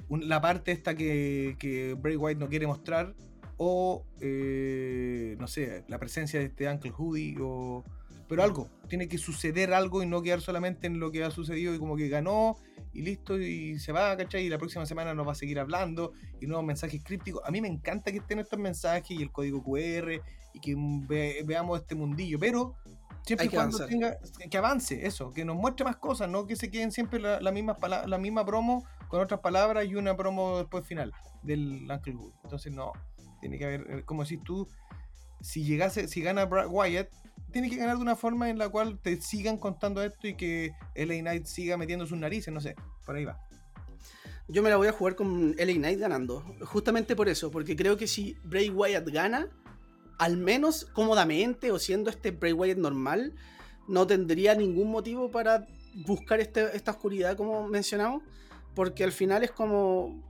un- la parte esta que, que Bray White no quiere mostrar, o eh, no sé, la presencia de este Uncle Hoodie, o pero algo, tiene que suceder algo y no quedar solamente en lo que ha sucedido y como que ganó y listo y se va, ¿cachai? Y la próxima semana nos va a seguir hablando y nuevos mensajes crípticos. A mí me encanta que estén estos mensajes y el código QR y que ve- veamos este mundillo, pero siempre Hay y que cuando avanzar. tenga que avance eso, que nos muestre más cosas, no que se queden siempre la, la misma pala- la misma promo con otras palabras y una promo después final del Uncle Wood. Entonces no, tiene que haber, eh, como decís tú, si llegase, si gana Bra- Wyatt, tiene que ganar de una forma en la cual te sigan contando esto y que LA Knight siga metiendo sus narices, no sé, por ahí va. Yo me la voy a jugar con LA Knight ganando. Justamente por eso, porque creo que si Bray Wyatt gana, al menos cómodamente o siendo este Bray Wyatt normal, no tendría ningún motivo para buscar este, esta oscuridad como mencionamos, porque al final es como,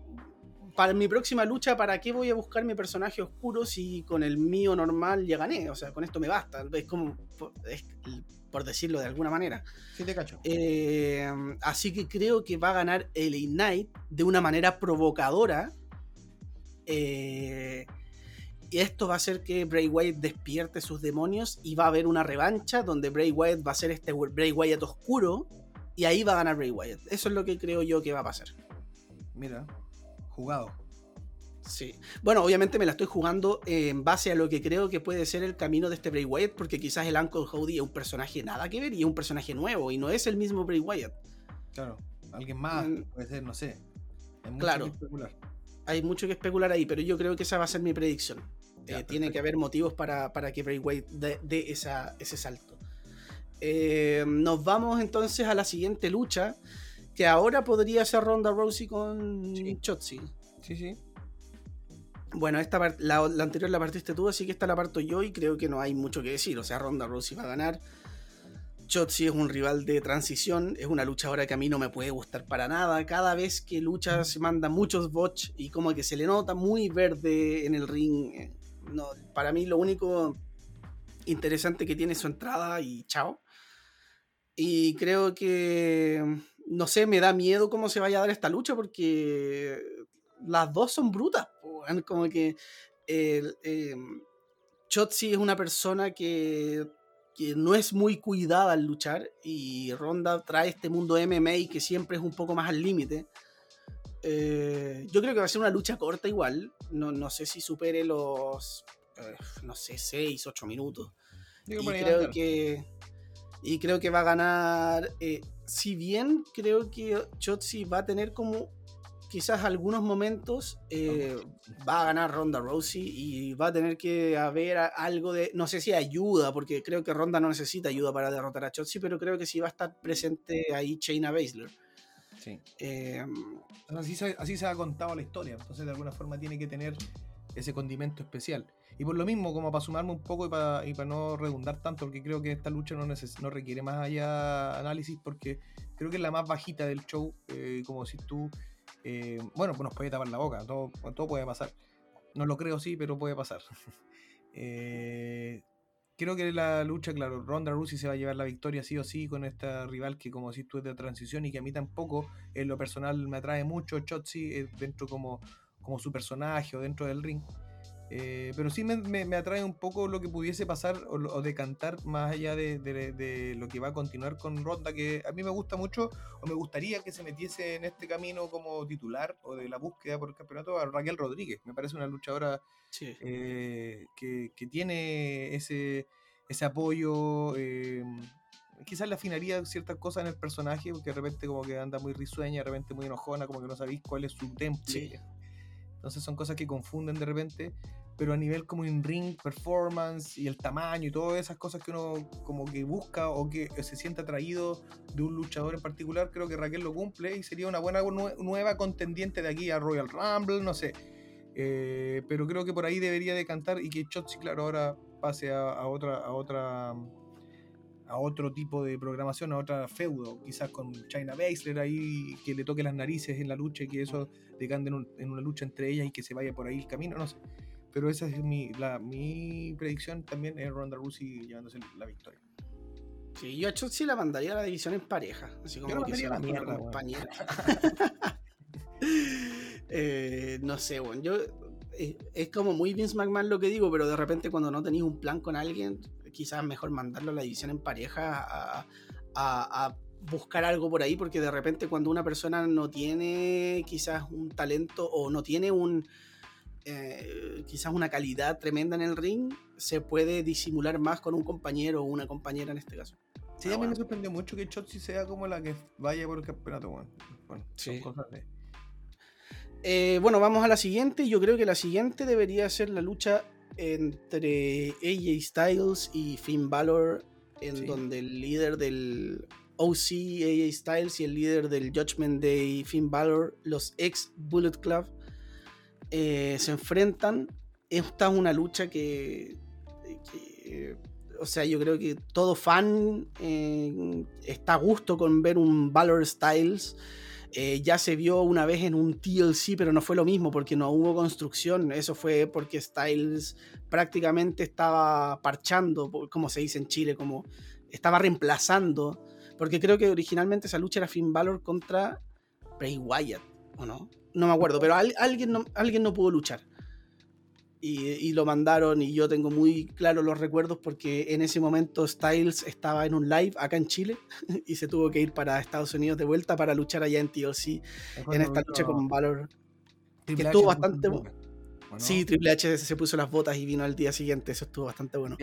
para mi próxima lucha, ¿para qué voy a buscar mi personaje oscuro si con el mío normal ya gané? O sea, con esto me basta. Es como, es, por decirlo de alguna manera. Sí, te cacho. Eh, así que creo que va a ganar el Knight de una manera provocadora. Eh, y esto va a hacer que Bray Wyatt despierte sus demonios y va a haber una revancha donde Bray Wyatt va a ser este Bray Wyatt oscuro y ahí va a ganar Bray Wyatt. Eso es lo que creo yo que va a pasar. Mira, jugado. Sí. Bueno, obviamente me la estoy jugando en base a lo que creo que puede ser el camino de este Bray Wyatt, porque quizás el Uncle Howdy es un personaje nada que ver y es un personaje nuevo y no es el mismo Bray Wyatt. Claro, alguien más, mm. puede ser, no sé. Hay mucho claro. Que especular. Hay mucho que especular ahí, pero yo creo que esa va a ser mi predicción. Eh, tiene que haber motivos para, que Bray Wyatt dé, ese salto. Eh, nos vamos entonces a la siguiente lucha, que ahora podría ser Ronda Rousey con sí. Chotzi. Sí, sí. Bueno, esta la, anterior la partiste tú, así que esta la parto yo y creo que no hay mucho que decir. O sea, Ronda Rousey va a ganar. Chotzi es un rival de transición, es una luchadora que a mí no me puede gustar para nada. Cada vez que lucha se manda muchos bots y como que se le nota muy verde en el ring. No, para mí lo único interesante que tiene es su entrada y chao. Y creo que, no sé, me da miedo cómo se vaya a dar esta lucha porque las dos son brutas como que eh, Chotzi es una persona que, no es muy cuidada al luchar y Ronda trae este mundo MMA que siempre es un poco más al límite. Eh, yo creo que va a ser una lucha corta igual, no, sé si supere los, eh, no sé, 6, 8 minutos. y creo que y creo que va a ganar. si bien creo que Chotzi va a tener como quizás algunos momentos eh, va a ganar Ronda Rousey y va a tener que haber algo de, no sé si ayuda, porque creo que Ronda no necesita ayuda para derrotar a Chotzi, pero creo que sí va a estar presente ahí Shayna Baszler. Sí. Em, así, se, así se ha contado la historia, entonces de alguna forma tiene que tener ese condimento especial. Y por lo mismo, como para sumarme un poco y para, y para no redundar tanto, porque creo que esta lucha no, no requiere más allá análisis, porque creo que es la más bajita del show, eh, como si tú eh, bueno, pues nos puede tapar la boca, todo, todo puede pasar. No lo creo, sí, pero puede pasar. Eh, creo que la lucha, claro, Ronda Rousey se va a llevar la victoria sí o sí con esta rival que, como si tú es de transición y que a mí tampoco, en lo personal, me atrae mucho. Chotzi eh, dentro como, como su personaje o dentro del ring. Eh, pero sí me, atrae un poco lo que pudiese pasar o, decantar más allá de, lo que va a continuar con Ronda, que a mí me gusta mucho o me gustaría que se metiese en este camino como titular o de la búsqueda por el campeonato a Raquel Rodríguez. Me parece una luchadora eh, que, tiene ese, ese apoyo. Eh, quizás le afinaría ciertas cosas en el personaje, porque de repente como que anda muy risueña, de repente muy enojona, como que no sabéis cuál es su temple. Entonces son cosas que confunden de repente, pero a nivel como en ring performance y el tamaño y todas esas cosas que uno como que busca o que se siente atraído de un luchador en particular, creo que Raquel lo cumple y sería una buena nueva contendiente de aquí a Royal Rumble, no sé. Eh, pero creo que por ahí debería de cantar y que Chotzi, claro, ahora pase a, otra, a otra a otro tipo de programación, a otra feudo, quizás con China Baszler ahí, que le toque las narices en la lucha y que eso decande en, en, una lucha entre ellas y que se vaya por ahí el camino, no sé. Pero esa es mi, la, mi predicción también es Ronda Rousey llevándose la victoria. Sí, yo a Chotzi la mandaría a la división en pareja, así como que sea la mierda, compañera. eh, no sé, bueno, yo eh, es como muy Vince McMahon lo que digo, pero de repente cuando no tenéis un plan con alguien, quizás mejor mandarlo a la división en pareja a, buscar algo por ahí, porque de repente cuando una persona no tiene quizás un talento o no tiene un eh, quizás una calidad tremenda en el ring, se puede disimular más con un compañero o una compañera en este caso. Sí, a mí me sorprendió mucho que Chotzi sea como la que vaya por el campeonato, bueno. son cosas eh, bueno, vamos a la siguiente. Yo creo que la siguiente debería ser la lucha entre AJ Styles y Finn Balor, en Sí. donde el líder del OC, AJ Styles, y el líder del Judgment Day, Finn Balor, los ex Bullet Club, eh, se enfrentan. Esta es una lucha que, que, o sea, yo creo que todo fan eh, está a gusto con ver un Balor Styles. Eh, ya se vio una vez en un TLC, pero no fue lo mismo porque no hubo construcción. Eso fue porque Styles prácticamente estaba parchando, como se dice en Chile, como estaba reemplazando. Porque creo que originalmente esa lucha era Finn Balor contra Bray Wyatt, ¿o no? No me acuerdo, pero al- alguien, no, alguien no pudo luchar. Y, y lo mandaron y yo tengo muy claro los recuerdos porque en ese momento Styles estaba en un live acá en Chile y se tuvo que ir para Estados Unidos de vuelta para luchar allá en TLC en esta lucha con Valor. Triple estuvo H bastante en bu- boca, ¿o no? Sí, Triple H se puso las botas y vino al día siguiente, eso estuvo bastante bueno.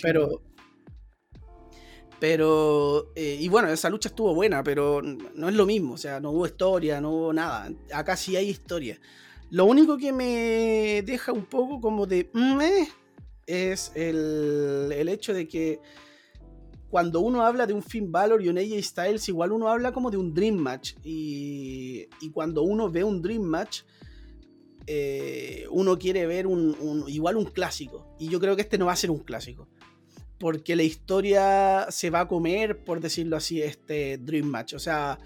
Pero. Pero. eh, y bueno, esa lucha estuvo buena, pero no es lo mismo. O sea, no hubo historia, no hubo nada. Acá sí hay historia. Lo único que me deja un poco como de. "Mm, eh", es el, el hecho de que. Cuando uno habla de un Finn Balor y un AJ Styles, igual uno habla como de un Dream Match. Y, y cuando uno ve un Dream Match, eh, uno quiere ver un, un- igual un clásico. Y yo creo que este no va a ser un clásico. Porque la historia se va a comer, por decirlo así, este Dream Match. O sea,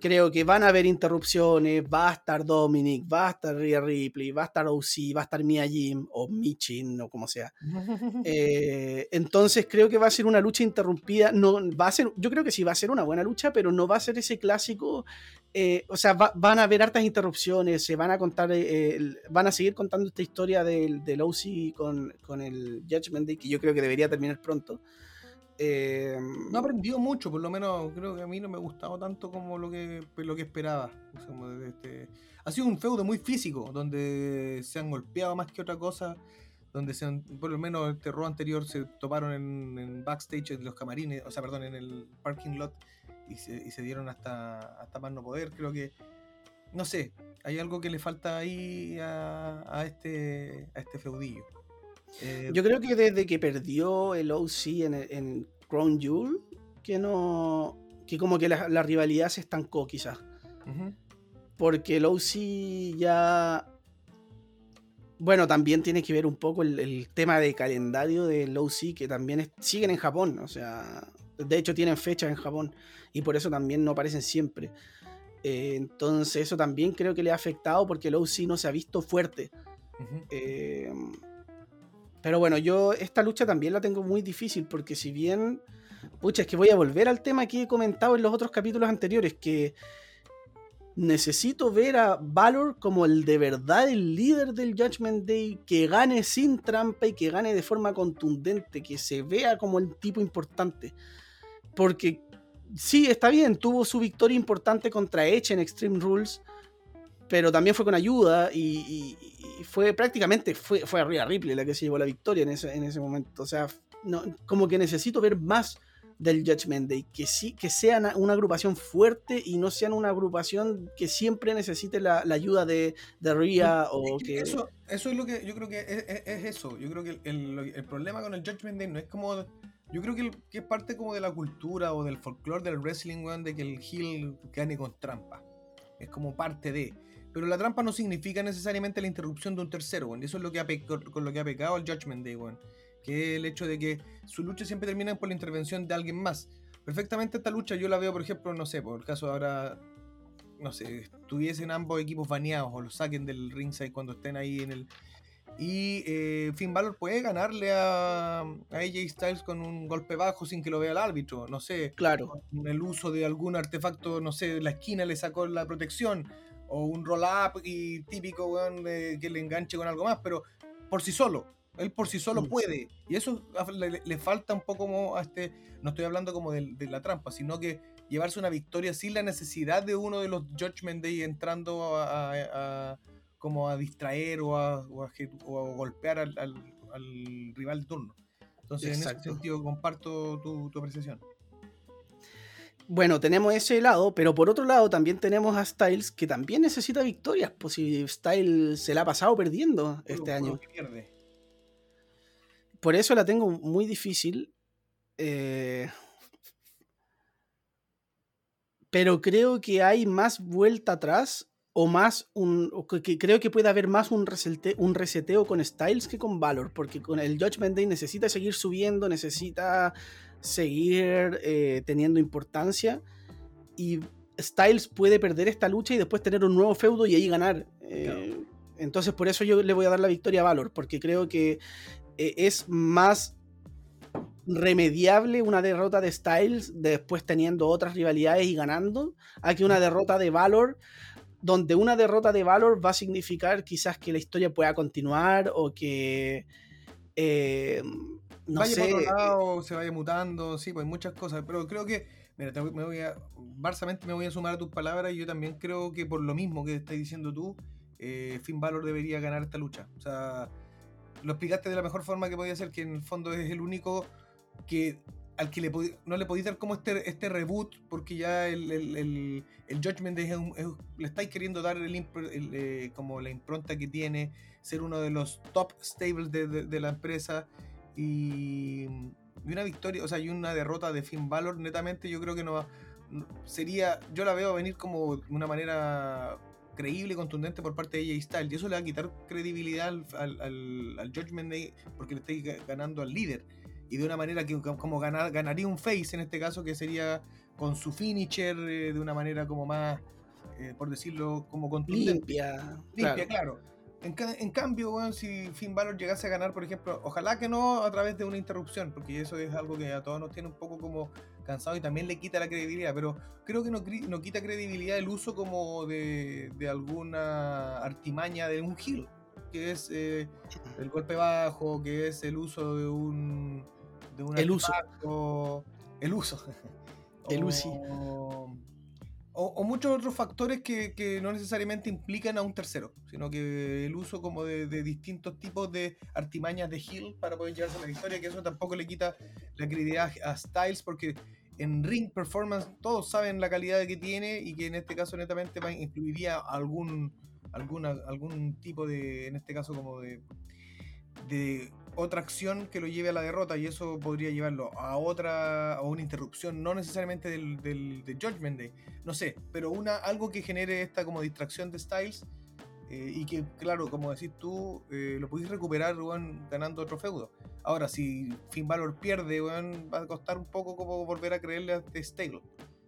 creo que van a haber interrupciones. Va a estar Dominic, va a estar Rhea Ripley, va a estar OC, va a estar Mia Jim o Michin o como sea. Eh, entonces creo que va a ser una lucha interrumpida. No, va a ser, yo creo que sí va a ser una buena lucha, pero no va a ser ese clásico. eh, o sea, va- van a haber hartas interrupciones, se van a contar, eh, el- van a seguir contando esta historia del, del OC con, con el Judgment Day, que yo creo que debería terminar pronto. Eh, No aprendió mucho, por lo menos creo que a mí no me ha gustado tanto como lo que, lo que esperaba. O este- Ha sido un feudo muy físico, donde se han golpeado más que otra cosa, donde se han- por lo menos el terror anterior se toparon en, backstage en los camarines, o sea, perdón, en el parking lot y se, y se dieron hasta, hasta más no poder. Creo que, no sé, hay algo que le falta ahí a, a este, a este feudillo. Eh, Yo creo que desde que perdió el OC en, en Crown Jewel, que no. que como que la, la rivalidad se estancó, quizás. Porque el OC ya. Bueno, también tiene que ver un poco el, el tema de calendario del OC, que también es- siguen en Japón. O sea, de hecho tienen fechas en Japón. Y por eso también no aparecen siempre. Eh, entonces, eso también creo que le ha afectado porque el OC no se ha visto fuerte. Eh, pero bueno, yo esta lucha también la tengo muy difícil porque si bien, pucha, es que voy a volver al tema que he comentado en los otros capítulos anteriores, que necesito ver a Valor como el de verdad el líder del Judgment Day, que gane sin trampa y que gane de forma contundente, que se vea como el tipo importante. Porque sí, está bien, tuvo su victoria importante contra Edge en Extreme Rules, pero también fue con ayuda y, y- y fue prácticamente fue, fue Rhea Ripley la que se llevó la victoria en ese, en ese momento. O sea, no, como que necesito ver más del Judgment Day, que sí, que sean una agrupación fuerte y no sean una agrupación que siempre necesite la, la ayuda de, de Rhea o que. Eso, eso es lo que yo creo que es, es- es eso. Yo creo que el, el- el problema con el Judgment Day no es como. Yo creo que, el- que es parte como de la cultura o del folclore del wrestling, de que el heel gane con trampa. Es como parte de. Pero la trampa no significa necesariamente la interrupción de un tercero, y Eso es lo que ha con, lo que ha pecado el Judgment Day, weón. Que es el hecho de que su lucha siempre termina por la intervención de alguien más. Perfectamente esta lucha yo la veo, por ejemplo, no sé, por el caso ahora no sé, estuviesen ambos equipos baneados o los saquen del ringside cuando estén ahí en el. Y eh, Finn Balor puede ganarle a, a AJ Styles con un golpe bajo sin que lo vea el árbitro. No sé, Claro, con el uso de algún artefacto, no sé, la esquina le sacó la protección. O un roll-up y típico, weón, que le enganche con algo más. Pero por sí solo. Él por sí solo Mm. puede. Y eso le, le falta un poco como a este. No estoy hablando como de, de la trampa, sino que llevarse una victoria sin la necesidad de uno de los Judgment Day entrando a, a- a- como a distraer o a, o a eje- o a golpear al, al- al rival de turno. Entonces, en ese sentido, comparto tu, tu apreciación. Bueno, tenemos ese lado, pero por otro lado también tenemos a Styles que también necesita victorias, pues si Styles se la ha pasado perdiendo este año. pierde. por eso la tengo muy difícil. Eh, pero creo que hay más vuelta atrás o más un. que creo que puede haber más un, un reseteo con Styles que con Valor, porque con el Judgment Day necesita seguir subiendo, necesita seguir eh, teniendo importancia. Y Styles puede perder esta lucha y después tener un nuevo feudo y ahí ganar. Eh, entonces, por eso yo le voy a dar la victoria a Valor, porque creo que eh, es más remediable una derrota de Styles después teniendo otras rivalidades y ganando, a que una derrota de Valor, donde una derrota de Valor va a significar quizás que la historia pueda continuar o que. Eh, no vaya sé, por otro lado, se vaya mutando, sí, pues muchas cosas, pero creo que Mira, me voy a, barsamente me voy a sumar a tus palabras y yo también creo que por lo mismo que estás diciendo tú, eh, Finn Balor debería ganar esta lucha. O sea, lo explicaste de la mejor forma que podía ser, que en el fondo es el único que al que le no le podéis dar como este, este reboot, porque ya el, el, el, Judgment le estáis queriendo dar el, eh, como la impronta que tiene, ser uno de los top stables de, de la empresa. Y y una victoria, o sea, y una derrota de Finn Balor, netamente yo creo que no sería, yo la veo venir como de una manera creíble y contundente por parte de AJ Styles, y eso le va a quitar credibilidad al, al, al, Judgment Day porque le estáis ganando al líder, y de una manera que como ganar, ganaría un face en este caso, que sería con su finisher eh, de una manera como más, eh, por decirlo, como contundente. Limpia. Limpia, claro en, cambio, si Finn Balor llegase a ganar, por ejemplo, ojalá que no a través de una interrupción, porque eso es algo que a todos nos tiene un poco como cansado y también le quita la credibilidad, pero creo que no, no quita credibilidad el uso como de, alguna artimaña de un heel, que es eh, el golpe bajo, que es el uso de un... De un el uso. El uso. El uso o, muchos otros factores que, no necesariamente implican a un tercero, sino que el uso como de, distintos tipos de artimañas de Hill para poder llevarse la victoria, que eso tampoco le quita la credibilidad a Styles, porque en ring performance todos saben la calidad que tiene y que en este caso netamente incluiría algún, alguna, algún tipo de, en este caso como de otra acción que lo lleve a la derrota y eso podría llevarlo a otra o una interrupción, no necesariamente del, del, Judgment Day, no sé, pero una, algo que genere esta como distracción de Styles eh, y que, claro, como decís tú, eh, lo pudiste recuperar ganando otro feudo. Ahora, si Finn Balor pierde, va a costar un poco como volver a creerle a este stable.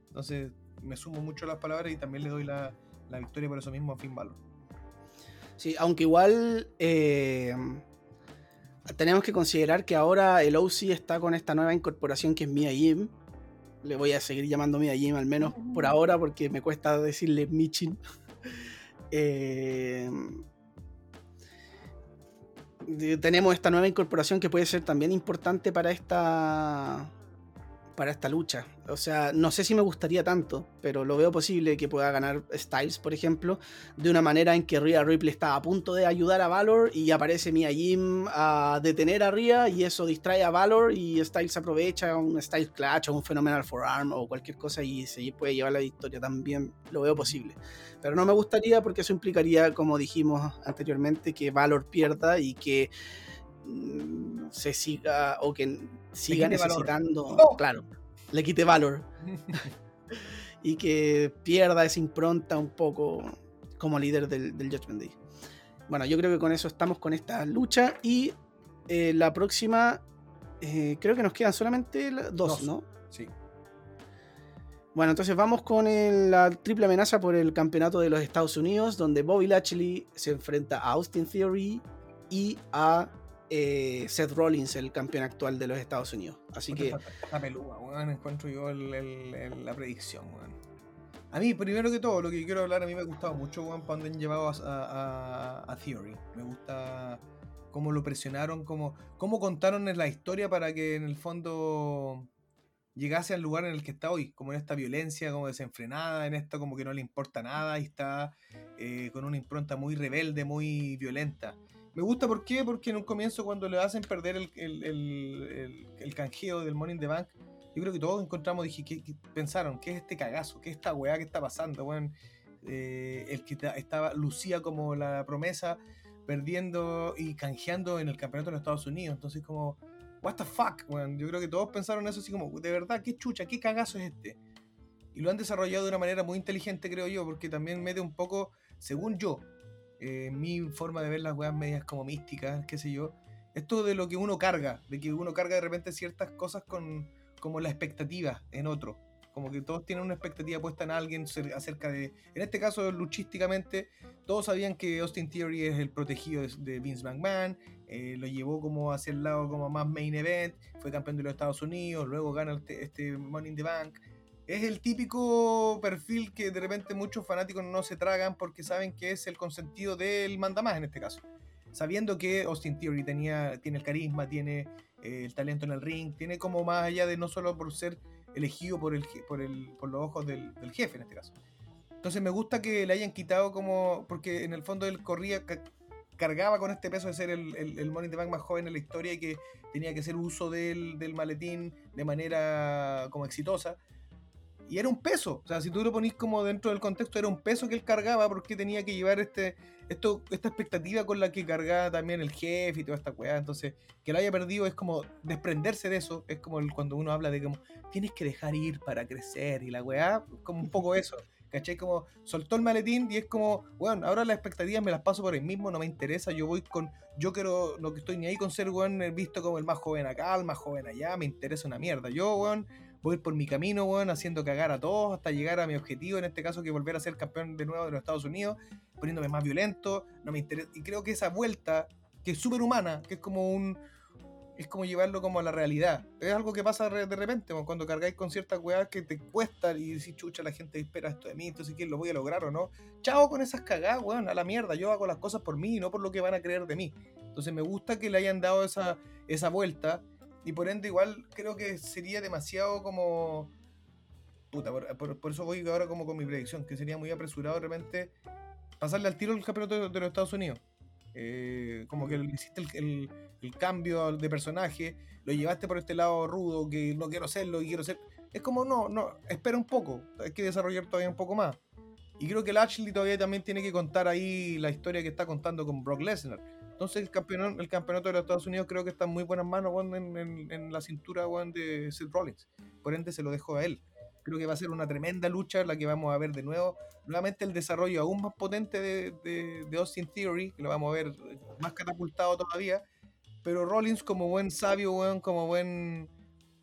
Entonces, me sumo mucho a las palabras y también le doy la, la victoria por eso mismo a Finn Balor. Sí, aunque igual eh, tenemos que considerar que ahora el OC está con esta nueva incorporación que es Mia Jim. Le voy a seguir llamando Mia Jim, al menos por ahora, porque me cuesta decirle Michin. Eh, tenemos esta nueva incorporación que puede ser también importante para esta para esta lucha. O sea, no sé si me gustaría tanto, pero lo veo posible que pueda ganar Styles, por ejemplo, de una manera en que Rhea Ripley está a punto de ayudar a Valor y aparece Mia Jim a detener a Rhea y eso distrae a Valor y Styles aprovecha un Styles Clutch o un Phenomenal Forearm o cualquier cosa y se puede llevar la victoria también. Lo veo posible. Pero no me gustaría porque eso implicaría, como dijimos anteriormente, que Valor pierda y que se siga o que siga necesitando, claro, le quite valor y que pierda esa impronta un poco como líder del, Judgment Day. Bueno, yo creo que con eso estamos con esta lucha y eh, la próxima, eh, creo que nos quedan solamente dos, ¿no? Sí. Bueno, entonces vamos con la triple amenaza por el campeonato de los Estados Unidos, donde Bobby Lashley se enfrenta a Austin Theory y a eh, Seth Rollins, el campeón actual de los Estados Unidos. Así que. La peluda, weón, encuentro yo la predicción, weón. A mí, primero que todo, lo que quiero hablar, a mí me ha gustado mucho, weón, cuando han llevado a, Theory. Me gusta cómo lo presionaron, cómo, cómo contaron la historia para que en el fondo llegase al lugar en el que está hoy, como en esta violencia, como desenfrenada, en esto como que no le importa nada y está eh, con una impronta muy rebelde, muy violenta. Me gusta ¿por qué? porque en un comienzo cuando le hacen perder el, canjeo del Money the Bank, yo creo que todos encontramos, dije, ¿qué, pensaron? ¿Qué es este cagazo? ¿Qué es esta weá que está pasando? Bueno, eh, el que estaba, lucía como la promesa, perdiendo y canjeando en el campeonato de los Estados Unidos. Entonces como what the fuck, weón. Yo creo que todos pensaron eso así como, de verdad, qué chucha, qué cagazo es este. Y lo han desarrollado de una manera muy inteligente, creo yo, porque también mete un poco, según yo, eh, mi forma de ver las weas medias como místicas, qué sé yo, esto de lo que uno carga, de que uno carga de repente ciertas cosas con como la expectativa en otro. Como que todos tienen una expectativa puesta en alguien acerca de. En este caso, luchísticamente, todos sabían que Austin Theory es el protegido de Vince McMahon. Eh, lo llevó como hacia el lado como más main event. Fue campeón de los Estados Unidos. Luego gana este, este Money in the Bank. Es el típico perfil que de repente muchos fanáticos no se tragan porque saben que es el consentido del mandamás en este caso. Sabiendo que Austin Theory tenía, tiene el carisma, tiene eh, el talento en el ring, tiene como más allá de no solo por ser elegido por, el, por, el, por los ojos del, jefe en este caso. Entonces me gusta que le hayan quitado como, porque en el fondo él corría, cargaba con este peso de ser el, el, el Money Bank más joven en la historia y que tenía que hacer uso del, del maletín de manera como exitosa. Y era un peso, o sea, si tú lo ponís como dentro del contexto, era un peso que él cargaba porque tenía que llevar este, esto, esta expectativa con la que cargaba también el jefe y toda esta weá. Entonces, que lo haya perdido es como desprenderse de eso. Es como cuando uno habla de como tienes que dejar ir para crecer y la weá, como un poco eso. ¿Cachai? Como soltó el maletín y es como, bueno, ahora las expectativas me las paso por el mismo, no me interesa, yo voy con, yo quiero, lo que estoy ni ahí con ser, weón, visto como el más joven acá, el más joven allá, me interesa una mierda. Yo, weón, voy a ir por mi camino, weón, haciendo cagar a todos hasta llegar a mi objetivo, en este caso que volver a ser campeón de nuevo de los Estados Unidos, poniéndome más violento, no me interesa. Y creo que esa vuelta, que es súper humana, que es como un. Es como llevarlo como a la realidad. Es algo que pasa de repente, cuando cargáis con ciertas weas que te cuestan y decís, chucha, la gente espera esto de mí, entonces ¿quién lo voy a lograr o no? Chao con esas cagadas, weón, a la mierda. Yo hago las cosas por mí y no por lo que van a creer de mí. Entonces me gusta que le hayan dado esa, esa vuelta y por ende, igual creo que sería demasiado como. Puta, por, eso voy ahora como con mi predicción, que sería muy apresurado de repente pasarle al tiro el campeonato de, los Estados Unidos. Eh, como que hiciste el, cambio de personaje, lo llevaste por este lado rudo, que no quiero hacerlo y quiero ser. Es como, no, no, espera un poco, hay que desarrollar todavía un poco más. Y creo que el Ashley todavía también tiene que contar ahí la historia que está contando con Brock Lesnar entonces el campeonato, el campeonato de los Estados Unidos creo que está en muy buenas manos en, la cintura de Seth Rollins. Por ende se lo dejo a él. Creo que va a ser una tremenda lucha la que vamos a ver de nuevo. Nuevamente el desarrollo aún más potente de, de, Austin Theory, que lo vamos a ver más catapultado todavía. Pero Rollins como buen sabio, como buen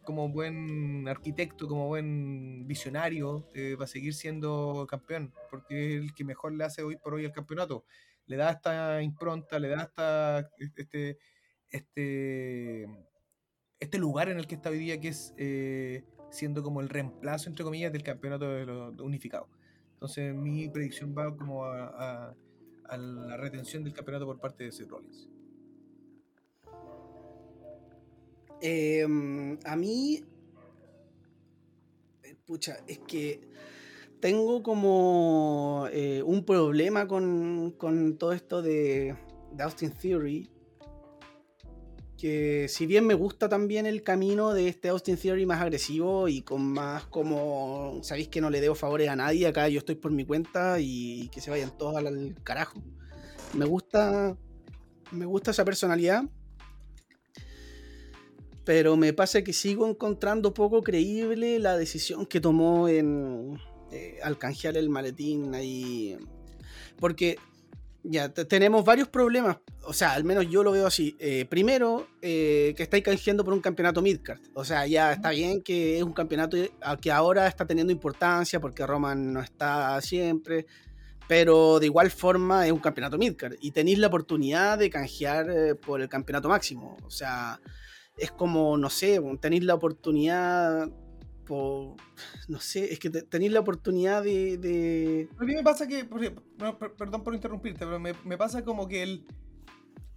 como buen arquitecto, como buen visionario, eh, va a seguir siendo campeón, porque es el que mejor le hace hoy por hoy el campeonato le da esta impronta, le da esta, este, este, este lugar en el que está hoy día, que es eh, siendo como el reemplazo, entre comillas, del campeonato de los unificado. Entonces mi predicción va como a, la retención del campeonato por parte de Seth Rollins. Em, a mí, eh, pucha, es que tengo como eh, un problema con, todo esto de, Austin Theory. Que si bien me gusta también el camino de este Austin Theory más agresivo y con más como, sabéis que no le debo favores a nadie, acá yo estoy por mi cuenta y que se vayan todos al carajo. Me gusta, me gusta esa personalidad, pero me pasa que sigo encontrando poco creíble la decisión que tomó en, eh, al canjear el maletín ahí. Porque ya tenemos varios problemas. O sea, al menos yo lo veo así. Eh, primero, eh, que estáis canjeando por un campeonato midcard. O sea, ya está bien que es un campeonato que ahora está teniendo importancia porque Roman no está siempre. Pero de igual forma es un campeonato midcard. Y tenéis la oportunidad de canjear por el campeonato máximo. O sea, es como, no sé, tenéis la oportunidad no sé, es que tenéis la oportunidad de, A mí me pasa que, perdón por interrumpirte, pero me, pasa como que el,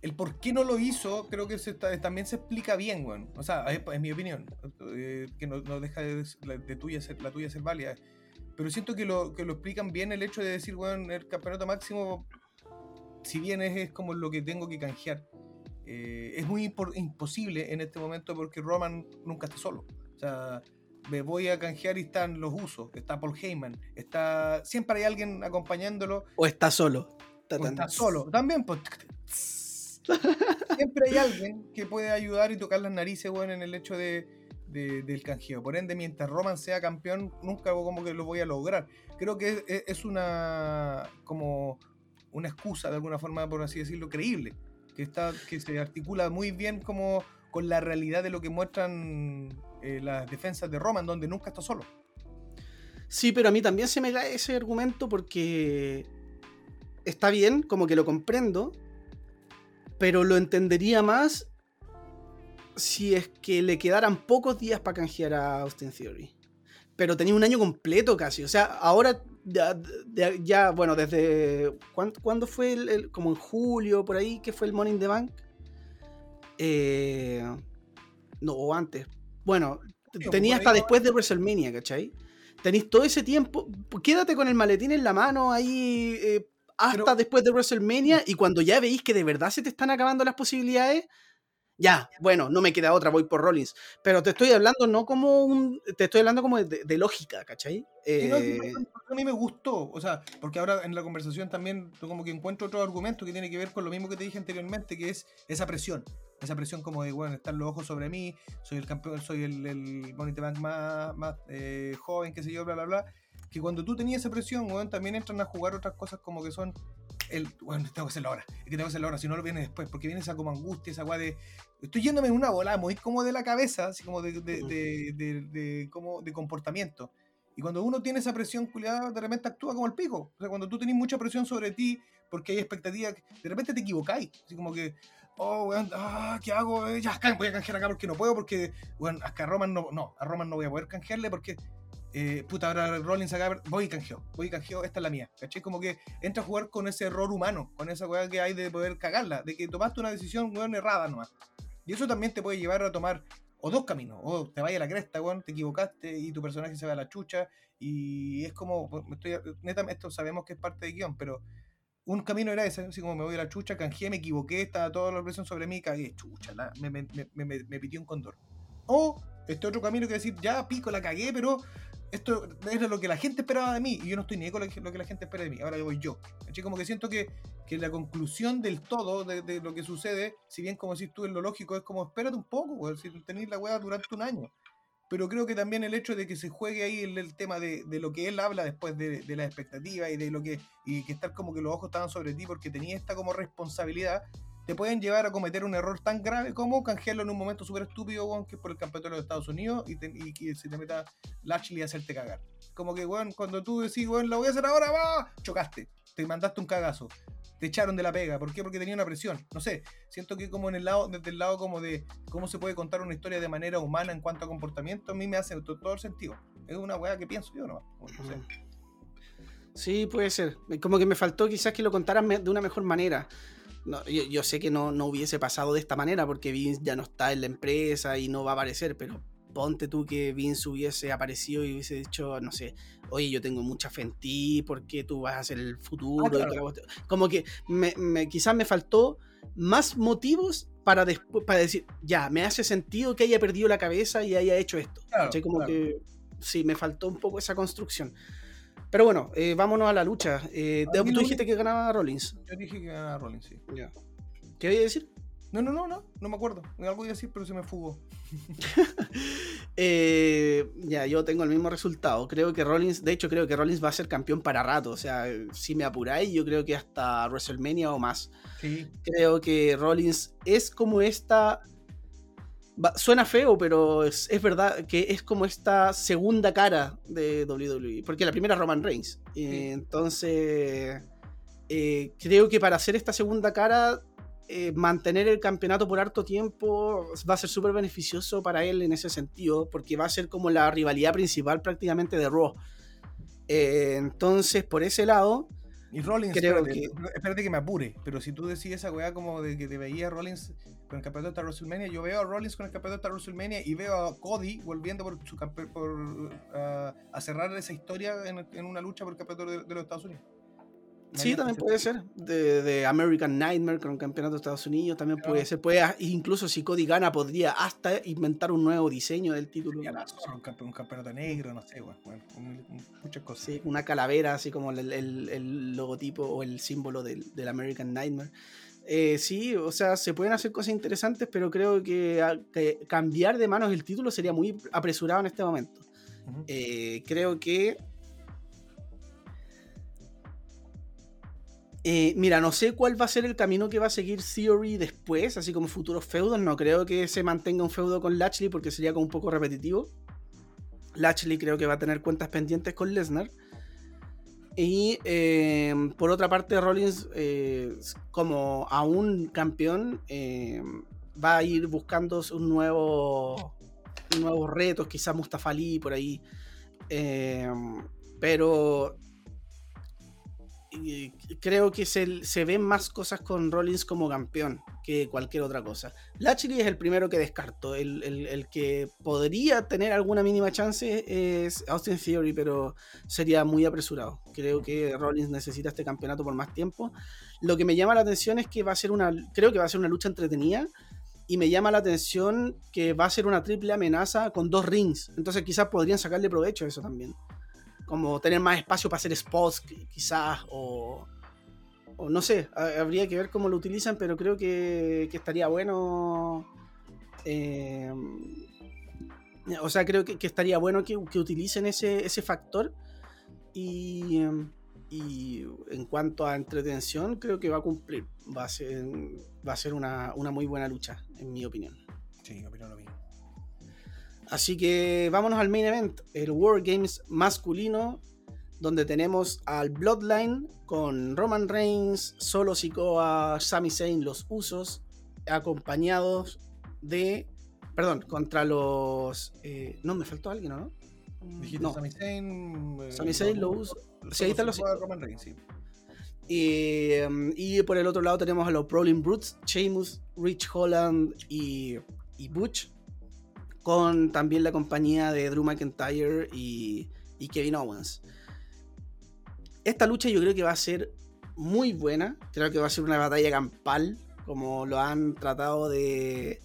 el por qué no lo hizo, creo que también se explica bien, weón. O sea, es, mi opinión, eh, que no, deja de, tuya ser, la tuya ser válida. Pero siento que lo, que lo explican bien el hecho de decir, weón, el campeonato máximo, si bien es, como lo que tengo que canjear, eh, es muy imposible en este momento porque Roman nunca está solo. O sea, me voy a canjear y están los usos, está Paul Heyman, está siempre hay alguien acompañándolo. O está solo. está solo, también pues, siempre hay alguien que puede ayudar y tocar las narices, weón, en el hecho de, de- del canjeo. Por ende, mientras Roman sea campeón, nunca como que lo voy a lograr. Creo que es, es una como una excusa, de alguna forma, por así decirlo, creíble. Que, está, que se articula muy bien como con la realidad de lo que muestran eh, las defensas de Roman, donde nunca está solo. Sí, pero a mí también se me cae ese argumento porque está bien, como que lo comprendo, pero lo entendería más si es que le quedaran pocos días para canjear a Austin Theory. Pero tenía un año completo casi. O sea, ahora ya, bueno, desde... ¿cuán- ¿Cuándo, fue el, el- Como en julio, por ahí, que fue el in the Bank? Eh, no, o antes. Bueno, tenía hasta después de WrestleMania, ¿cachai? Tenéis todo ese tiempo. Quédate con el maletín en la mano ahí eh, hasta Pero- después de WrestleMania y cuando ya veis que de verdad se te están acabando las posibilidades, ya, bueno, no me queda otra, voy por Rollins. Pero te estoy hablando no como un. Te estoy hablando como de, de lógica, ¿cachai? Sí, no, sí, Eh, a mí me gustó, o sea, porque ahora en la conversación también como que encuentro otro argumento que tiene que ver con lo mismo que te dije anteriormente, que es esa presión, esa presión como de, bueno, están los ojos sobre mí, soy el campeón, soy el, el Money the Bank más, más eh, joven, qué sé yo, bla, bla, bla, que cuando tú tenías esa presión, weón, también entran a jugar otras cosas como que son el, bueno, tengo que hacerlo ahora, es que tengo que hacerlo ahora, si no lo viene después, porque viene esa como angustia, esa weá de, estoy yéndome en una bola muy como de la cabeza, así como de, de, de, de- de- como de comportamiento. Y cuando uno tiene esa presión culiada, de repente actúa como el pico. O sea, cuando tú tenés mucha presión sobre ti, porque hay expectativas, de repente te equivocáis. Así como que, oh, weón, ah, ¿qué hago? Eh, Ya, voy a canjear acá porque no puedo, porque, bueno, acá a Roman no, no, a Roman no voy a poder canjearle porque, eh, puta, ahora Rollins acá, voy y canjeo, voy y canjeo, esta es la mía. ¿Cachai? Como que entra a jugar con ese error humano, con esa weá que hay de poder cagarla, de que tomaste una decisión, weón, errada nomás. Y eso también te puede llevar a tomar o dos caminos, o te vaya a la cresta, weón, te equivocaste y tu personaje se va a la chucha, y es como, estoy, neta, esto sabemos que es parte de guion, pero un camino era ese, así como me voy a la chucha, canjeé, me equivoqué, estaba toda la presión sobre mí, cagué, chucha, la- me, me, me, me, pitió un condor. O este otro camino que decir, ya pico, la cagué, pero esto era lo que la gente esperaba de mí, y yo no estoy ni con lo que, la gente espera de mí, ahora voy yo. Así como que siento que, que la conclusión del todo de, de lo que sucede, si bien como decís tú en lo lógico, es como espérate un poco, weón, si tenéis la weá durante un año pero creo que también el hecho de que se juegue ahí el, tema de, lo que él habla después de, de la expectativa y de lo que y que estar como que los ojos estaban sobre ti porque tenía esta como responsabilidad te pueden llevar a cometer un error tan grave como canjearlo en un momento súper estúpido weón, que es por el campeonato de los Estados Unidos y, te- y se te meta Lashley a hacerte cagar. Como que weón, cuando tú decís weón, la voy a hacer ahora va chocaste te mandaste un cagazo te echaron de la pega. ¿Por qué? Porque tenía una presión. No sé, siento que como en el lado, desde el lado como de cómo se puede contar una historia de manera humana en cuanto a comportamiento, a mí me hace to- todo el sentido. Es una weá que pienso yo, ¿no? No. Sí, puede ser. Como que me faltó quizás que lo contaran me- de una mejor manera. Yo, yo sé que no, no hubiese pasado de esta manera porque Vince ya no está en la empresa y no va a aparecer, pero ponte tú que Vince hubiese aparecido y hubiese dicho, no sé, oye, yo tengo mucha fe en ti, porque tú vas a ser el futuro. Ah, claro. Como que me, me- quizás me faltó más motivos para después para decir, ya, me hace sentido que haya perdido la cabeza y haya hecho esto. Claro. Como claro. que sí, me faltó un poco esa construcción. Pero bueno, eh, vámonos a la lucha. Eh, tú dijiste que ganaba Rollins. Yo dije que ganaba Rollins, sí. Ya. ¿Qué voy a decir? No, no, no, no, no me acuerdo. Algo iba a decir, pero se me fugó. Eh, ya, yo tengo el mismo resultado. Creo que Rollins, de hecho, creo que Rollins va a ser campeón para rato. O sea, si me apuráis, yo creo que hasta WrestleMania o más. Sí. Creo que Rollins es como esta. va- Suena feo, pero es, es verdad que es como esta segunda cara de WWE. Porque la primera es Roman Reigns. Eh, entonces, eh, creo que para hacer esta segunda cara, eh, mantener el campeonato por harto tiempo va a ser súper beneficioso para él en ese sentido, porque va a ser como la rivalidad principal prácticamente de Raw. Eh, entonces, por ese lado, Y Rollins, Creo espérate, que- espérate que me apure, pero si tú decís esa weá como de que te veía Rollins con el campeonato hasta WrestleMania, yo veo a Rollins con el campeonato hasta WrestleMania y veo a Cody volviendo por, su por ah, a cerrar esa historia en, en una lucha por el campeonato de, de los Estados Unidos. Sí, también puede ser. De, de American Nightmare con el campeonato de Estados Unidos también Claro. puede ser. Puede, incluso si Cody gana, podría hasta inventar un nuevo diseño del título. Un, campe- un campeonato negro, no sé, bueno, un- un- muchas cosas. Sí, una calavera, así como el, el- el logotipo o el símbolo del, del American Nightmare. Eh, sí, o sea, se pueden hacer cosas interesantes, pero creo que, a- que cambiar de manos el título sería muy apresurado en este momento. Ujú. Eh, creo que. Eh, mira, no sé cuál va a ser el camino que va a seguir Theory después, así como futuros feudos. No creo que se mantenga un feudo con Lashley porque sería como un poco repetitivo. Lashley creo que va a tener cuentas pendientes con Lesnar. Y eh, por otra parte, Rollins, eh, como aún campeón, va a ir buscando un nuevo, nuevos retos, quizás Mustafa Ali por ahí. Pero creo que se, se ven más cosas con Rollins como campeón que cualquier otra cosa. Lashley es el primero que descarto. El, el- el que podría tener alguna mínima chance es Austin Theory, pero sería muy apresurado. Creo que Rollins necesita este campeonato por más tiempo. Lo que me llama la atención es que va a ser una. Creo que va a ser una lucha entretenida. Y me llama la atención que va a ser una triple amenaza con dos rings. Entonces quizás podrían sacarle provecho a eso también. Como tener más espacio para hacer spots, qui- quizás, o, o no sé, ha- habría que ver cómo lo utilizan, pero creo que, que estaría bueno. eh, o sea, creo que, que estaría bueno que, que utilicen ese, ese factor. Y, y en cuanto a entretención, creo que va a cumplir. Va a ser, va a ser una, una muy buena lucha, en mi opinión. Sí, opino lo mismo. Así que vámonos al main event, el War Games masculino, donde tenemos al Bloodline con Roman Reigns, Solo Sikoa, Sami Zayn, los Usos, acompañados de. Perdón, contra los. eh, no, me faltó alguien, ¿o ¿no? Dijiste No. Sami Zayn. eh, Sami Zayn, los Usos, sí, ahí están los- Roman Reigns, sí. Y, em, y por el otro lado tenemos a los Brawling Brutes, Sheamus, Rich Holland y, y Butch, con también la compañía de Drew McIntyre y, Kevin Owens. Esta lucha yo creo que va a ser muy buena, creo que va a ser una batalla campal, como lo han tratado de,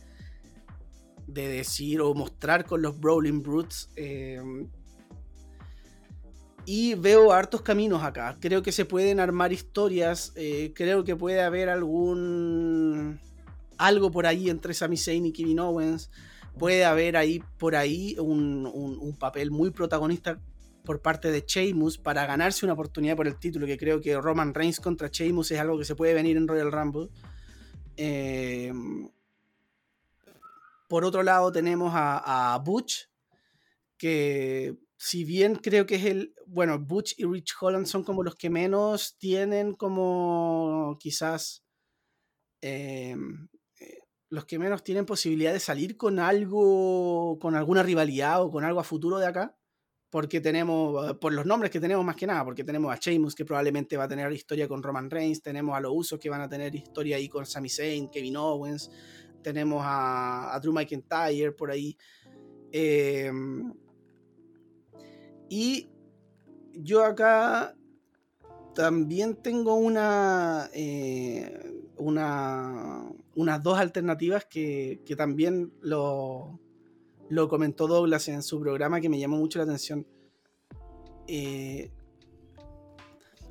de decir o mostrar con los Brawling Brutes. em, y veo hartos caminos acá. Creo que se pueden armar historias. eh, creo que puede haber algún. algo por ahí entre Sami Zayn y Kevin Owens. Puede haber ahí por ahí un, un- papel muy protagonista por parte de Sheamus para ganarse una oportunidad por el título. Que creo que Roman Reigns contra Sheamus es algo que se puede venir en Royal Rumble. Eh, por otro lado, tenemos a, Butch, que si bien creo que es el. Bueno, Butch y Rich Holland son como los que menos tienen como quizás. eh, los que menos tienen posibilidad de salir con algo, con alguna rivalidad o con algo a futuro de acá. Porque tenemos, eh, por los nombres que tenemos más que nada, porque tenemos a Sheamus que probablemente va a tener historia con Roman Reigns, tenemos a los Usos que van a tener historia ahí con Sami Zayn, Kevin Owens, tenemos a, a Drew McIntyre por ahí. Eh, y yo acá también tengo una, eh, una unas dos alternativas que, que también lo, lo comentó Douglas en su programa que me llamó mucho la atención. Eh,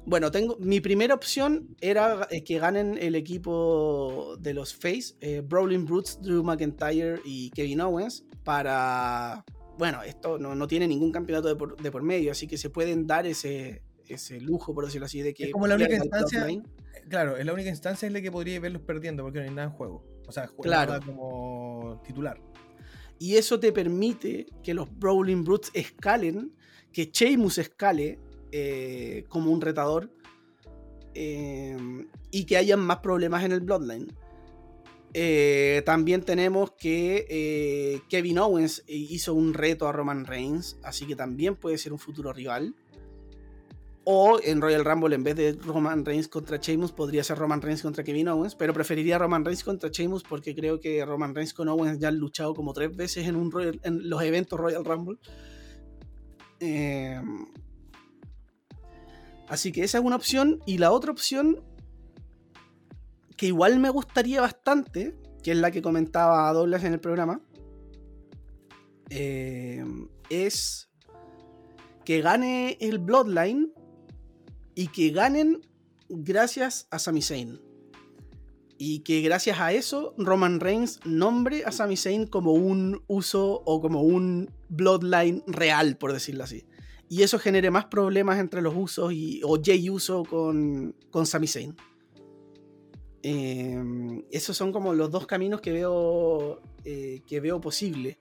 bueno, tengo mi primera opción era eh, que ganen el equipo de los Face, eh, Brawling Brutes, Drew McIntyre y Kevin Owens para bueno, esto no, no tiene ningún campeonato de por, de por medio, así que se pueden dar ese, ese lujo, por decirlo así, de que Es como la única instancia-. Claro, es la única instancia en la que podría verlos perdiendo porque no hay nada en juego. O sea, juega Claro. nada como titular. Y eso te permite que los Brawling Brutes escalen, que Sheamus escale eh, como un retador eh, y que hayan más problemas en el Bloodline. Eh, también tenemos que eh, Kevin Owens hizo un reto a Roman Reigns, así que también puede ser un futuro rival. O en Royal Rumble, en vez de Roman Reigns contra Sheamus, podría ser Roman Reigns contra Kevin Owens, pero preferiría Roman Reigns contra Sheamus porque creo que Roman Reigns con Owens ya han luchado como tres veces en, un los eventos Royal Rumble. Eh, así que esa es una opción. Y la otra opción, que igual me gustaría bastante, que es la que comentaba Douglas en el programa, eh, es que gane el Bloodline y que ganen gracias a Sami Zayn. Y que gracias a eso Roman Reigns nombre a Sami Zayn como un uso o como un bloodline real, por decirlo así. Y eso genere más problemas entre los usos y, o Jay Uso con, con Sami Zayn. Eh, esos son como los dos caminos que veo, eh, que veo posible.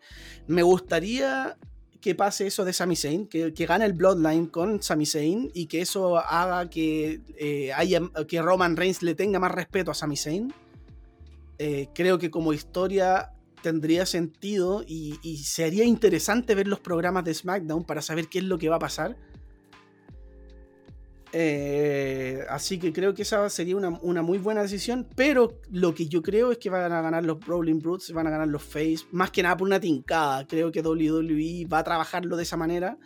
Me gustaría que pase eso de Sami Zayn, que, que gane el Bloodline con Sami Zayn y que eso haga que, eh, haya, que Roman Reigns le tenga más respeto a Sami Zayn. Eh, creo que como historia tendría sentido y, y, sería interesante ver los programas de SmackDown para saber qué es lo que va a pasar. Eh, así que creo que esa sería una, muy buena decisión. Pero lo que yo creo es que van a ganar los Brawling Brutes, van a ganar los Face. Más que nada por una tincada. Creo que WWE va a trabajarlo de esa manera.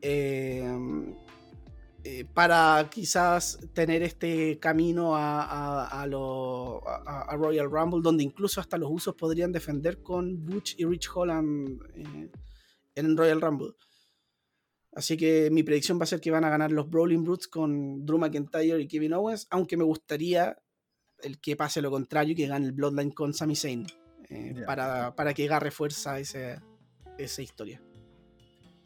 Eh, eh, para quizás tener este camino a, a, Royal Rumble, donde incluso hasta los usos podrían defender con Butch y Rich Holland en Royal Rumble. Así que mi predicción va a ser que van a ganar los Brawling Brutes con Drew McIntyre y Kevin Owens, aunque me gustaría el que pase lo contrario y que gane el Bloodline con Sami Zayn, eh, yeah. para, para, que agarre fuerza ese, esa historia.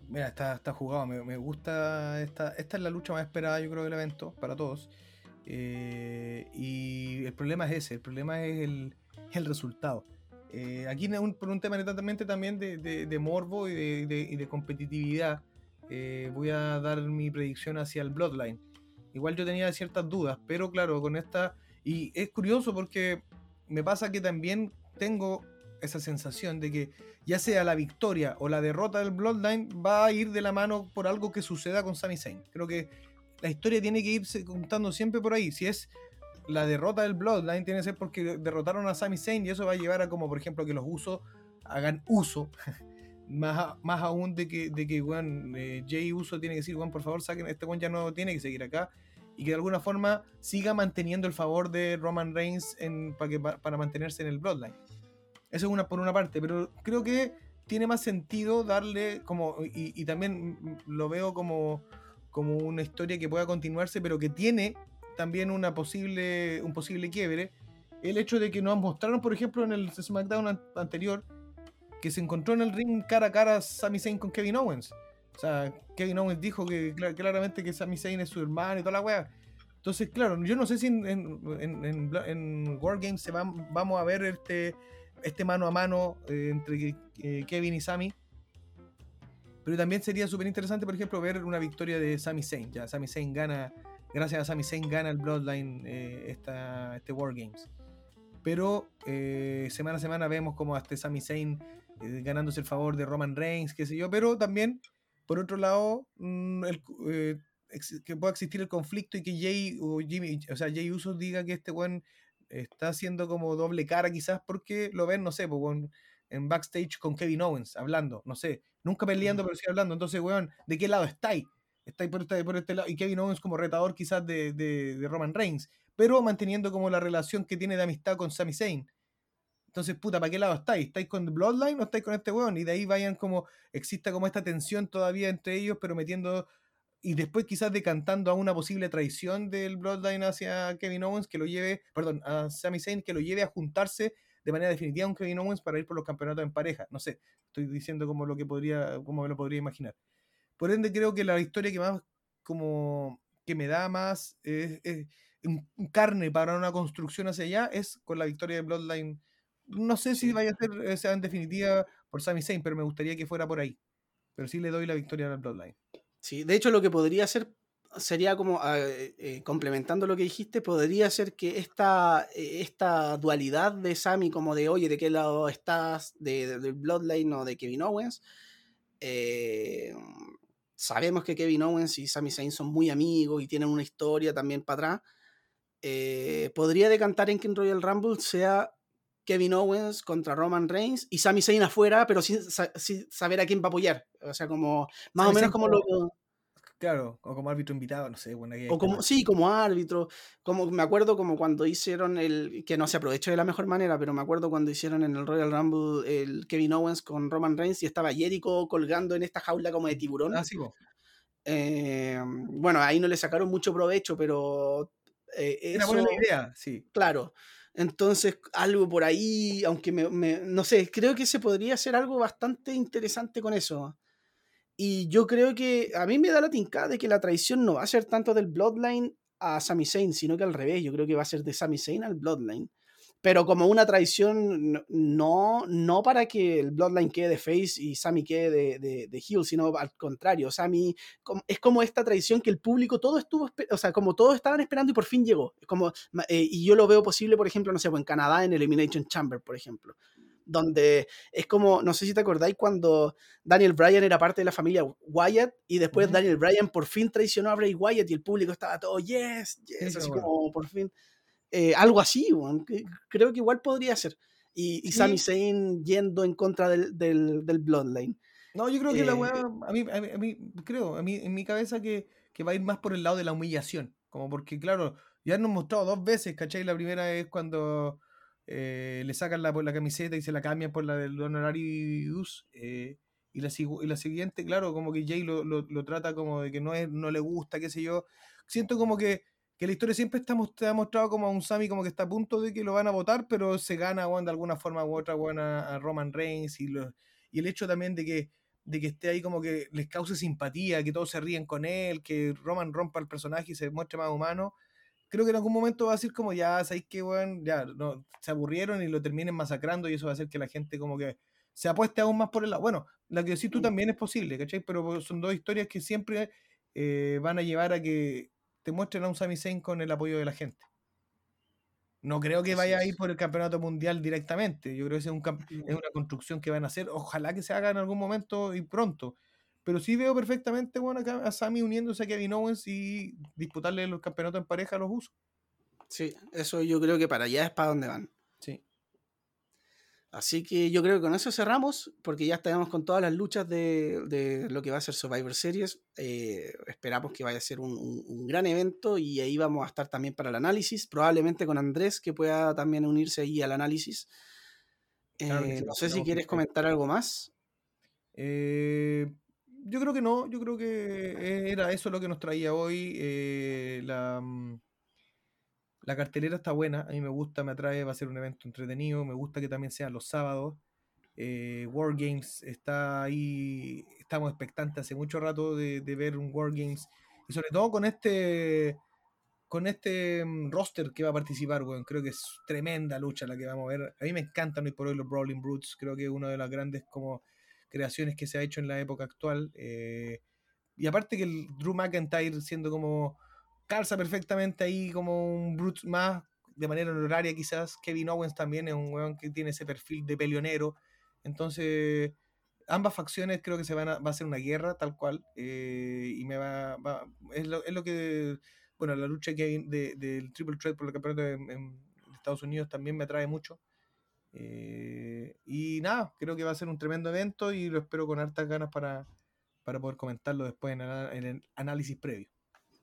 Mira, está, está jugado, me, me, gusta, esta, esta es la lucha más esperada yo creo del evento, para todos. Eh, y el problema es ese, el problema es el, el resultado. Eh, aquí un, por un tema netamente también de, de, de morbo y de, de, y de competitividad, eh, voy a dar mi predicción hacia el Bloodline. Igual yo tenía ciertas dudas, pero claro, con esta... Y es curioso porque me pasa que también tengo esa sensación de que ya sea la victoria o la derrota del Bloodline va a ir de la mano por algo que suceda con Sami Zayn. Creo que la historia tiene que irse contando siempre por ahí. Si es la derrota del Bloodline, tiene que ser porque derrotaron a Sami Zayn y eso va a llevar a como, por ejemplo, que los usos hagan uso. más, más aún de que, de que bueno, eh, Jay Uso tiene que decir, bueno, por favor, saquen, este one ya no tiene que seguir acá. Y que de alguna forma siga manteniendo el favor de Roman Reigns para, para mantenerse en el Bloodline. Eso es una por una parte, pero creo que tiene más sentido darle como, y, y, también lo veo como, como una historia que pueda continuarse, pero que tiene también una posible, un posible quiebre. El hecho de que nos mostraron, por ejemplo, en el SmackDown anterior, que se encontró en el ring cara a cara Sami Zayn con Kevin Owens. O sea, Kevin Owens dijo que claramente que Sami Zayn es su hermano y toda la weá. Entonces, claro, yo no sé si en, en, en, Wargames se va, vamos a ver este, este mano a mano eh, entre eh, Kevin y Sami. Pero también sería súper interesante, por ejemplo, ver una victoria de Sami Zayn. Ya Sami Zayn gana, gracias a Sami Zayn gana el Bloodline eh, esta, este Wargames. Pero eh, semana a semana vemos como hasta Sami Zayn eh, ganándose el favor de Roman Reigns, qué sé yo. Pero también, por otro lado, mmm, el, eh, que pueda existir el conflicto y que Jay o Jimmy, o sea, Jay Uso diga que este buen está haciendo como doble cara quizás porque lo ven, no sé, pues, en backstage con Kevin Owens hablando, no sé, nunca peleando, pero sí hablando. Entonces, weón, ¿de qué lado estáis? Estáis por este, por este lado. Y Kevin Owens como retador quizás de, de, de, Roman Reigns, pero manteniendo como la relación que tiene de amistad con Sami Zayn. Entonces, puta, ¿para qué lado estáis? ¿Estáis con Bloodline o estáis con este weón? Y de ahí vayan como, exista como esta tensión todavía entre ellos, pero metiendo y después quizás decantando a una posible traición del Bloodline hacia Kevin Owens que lo lleve, perdón, a Sami Zayn que lo lleve a juntarse de manera definitiva con Kevin Owens para ir por los campeonatos en pareja. No sé, estoy diciendo como lo que podría, como me lo podría imaginar. Por ende, creo que la historia que más como que me da más es, es, carne para una construcción hacia allá es con la victoria de Bloodline. No sé si vaya a ser o sea, en definitiva por Sami Zayn, pero me gustaría que fuera por ahí. Pero sí le doy la victoria al Bloodline. Sí, de hecho lo que podría ser sería como, eh, eh, complementando lo que dijiste, podría ser que esta, eh, esta dualidad de Sammy como de, oye, ¿de qué lado estás? De, de, del Bloodline o de Kevin Owens. Eh, sabemos que Kevin Owens y Sami Zayn son muy amigos y tienen una historia también para atrás. podría decantar en que en Royal Rumble sea Kevin Owens contra Roman Reigns y Sami Zayn afuera, pero sin, sin, saber a quién va a apoyar. O sea, como más Sami o menos como, lo. Claro, o como árbitro invitado, no sé. Bueno, o como, sí, como árbitro. Como, me acuerdo como cuando hicieron el. que no se aprovechó de la mejor manera, pero me acuerdo cuando hicieron en el Royal Rumble el Kevin Owens con Roman Reigns y estaba Jericho colgando en esta jaula como de tiburón. Ah, sí, eh, bueno, ahí no le sacaron mucho provecho, pero. Eh, Era buena idea, sí. Claro. Entonces, algo por ahí, aunque me, no sé, creo que se podría hacer algo bastante interesante con eso. Y yo creo que a mí me da la tincada de que la traición no va a ser tanto del Bloodline a Sami Zayn, sino que al revés, yo creo que va a ser de Sami Zayn al Bloodline. Pero como una traición, no- no, para que el Bloodline quede de face y Sami quede de, de, de heel, sino al contrario. Com- es como esta traición que el público todo estuvo, o sea, como todos estaban esperando y por fin llegó. Como, eh, y yo lo veo posible, por ejemplo, no sé, pues en Canadá, en Elimination Chamber, por ejemplo. Donde es como, no sé si te acordáis cuando Daniel Bryan era parte de la familia Wyatt y después Ujú. Daniel Bryan por fin traicionó a Bray Wyatt y el público estaba todo, yes, yes, Sí, así bueno. como por fin. Eh, algo así, weón, que creo que igual podría ser. Y, y Sí. Sami Zayn yendo en contra del, del, del Bloodline. No, yo creo que la Eh, weá, a mí, a mí, a mí- creo, a mí, en mi cabeza que, que va a ir más por el lado de la humillación. Como porque, claro, ya nos mostrado dos veces, ¿cachai? La primera es cuando eh, le sacan la, por la camiseta y se la cambian por la del Honorarius. eh, y, la, y la siguiente, claro, como que Jay lo, lo, lo trata como de que no, es, no le gusta, qué sé yo. Siento como que, que la historia siempre está, te ha mostrado como a un Sami como que está a punto de que lo van a votar, pero se gana, weón, de alguna forma u otra, a, Roman Reigns. Y, lo- y el hecho también de que de que esté ahí como que les cause simpatía, que todos se ríen con él, que Roman rompa el personaje y se muestre más humano. Creo que en algún momento va a decir como ya, ¿sabéis qué, weón? Ya, no, se aburrieron y lo terminen masacrando y eso va a hacer que la gente como que se apueste aún más por el lado. Bueno, la que decís tú Mm. también es posible, ¿cachai? Pero son dos historias que siempre eh, van a llevar a que te muestren a un Sami Zayn con el apoyo de la gente. No creo que vaya a ir por el campeonato mundial directamente. Yo creo que es, un es una construcción que van a hacer. Ojalá que se haga en algún momento y pronto. Pero sí veo perfectamente bueno, a Sami uniéndose a Kevin Owens y disputarle los campeonatos en pareja a los usos. Sí, eso yo creo que para allá es para donde van. Sí. Así que yo creo que con eso cerramos, porque ya estamos con todas las luchas de, de lo que va a ser Survivor Series. Eh, esperamos que vaya a ser un, un- un gran evento y ahí vamos a estar también para el análisis, probablemente con Andrés, que pueda también unirse ahí al análisis. Claro Eh, sí, no sé si quieres comentar algo más. Eh, yo creo que no, yo creo que era eso lo que nos traía hoy. la, mm, la cartelera está buena, a mí me gusta, me atrae, va a ser un evento entretenido, me gusta que también sean los sábados. Eh, Wargames está ahí, estamos expectantes hace mucho rato de, ver un Wargames y sobre todo con este con este mm, roster que va a participar, weón. Creo que es tremenda lucha la que vamos a ver. A mí me encantan hoy por hoy los Brawling Brutes. Creo que es una de las grandes como creaciones que se ha hecho en la época actual. eh, y aparte que el Drew McIntyre siendo como calza perfectamente ahí como un Brute más de manera honoraria quizás. Kevin Owens también es un weón que tiene ese perfil de peleonero. Entonces, ambas facciones creo que se van a, va a ser una guerra tal cual. eh, y me va, va- es, lo, es lo que, bueno, la lucha que hay de- del Triple Threat por el campeonato en, en Estados Unidos también me atrae mucho. Eh, y nada, creo que va a ser un tremendo evento y lo espero con hartas ganas para, para poder comentarlo después en el análisis previo.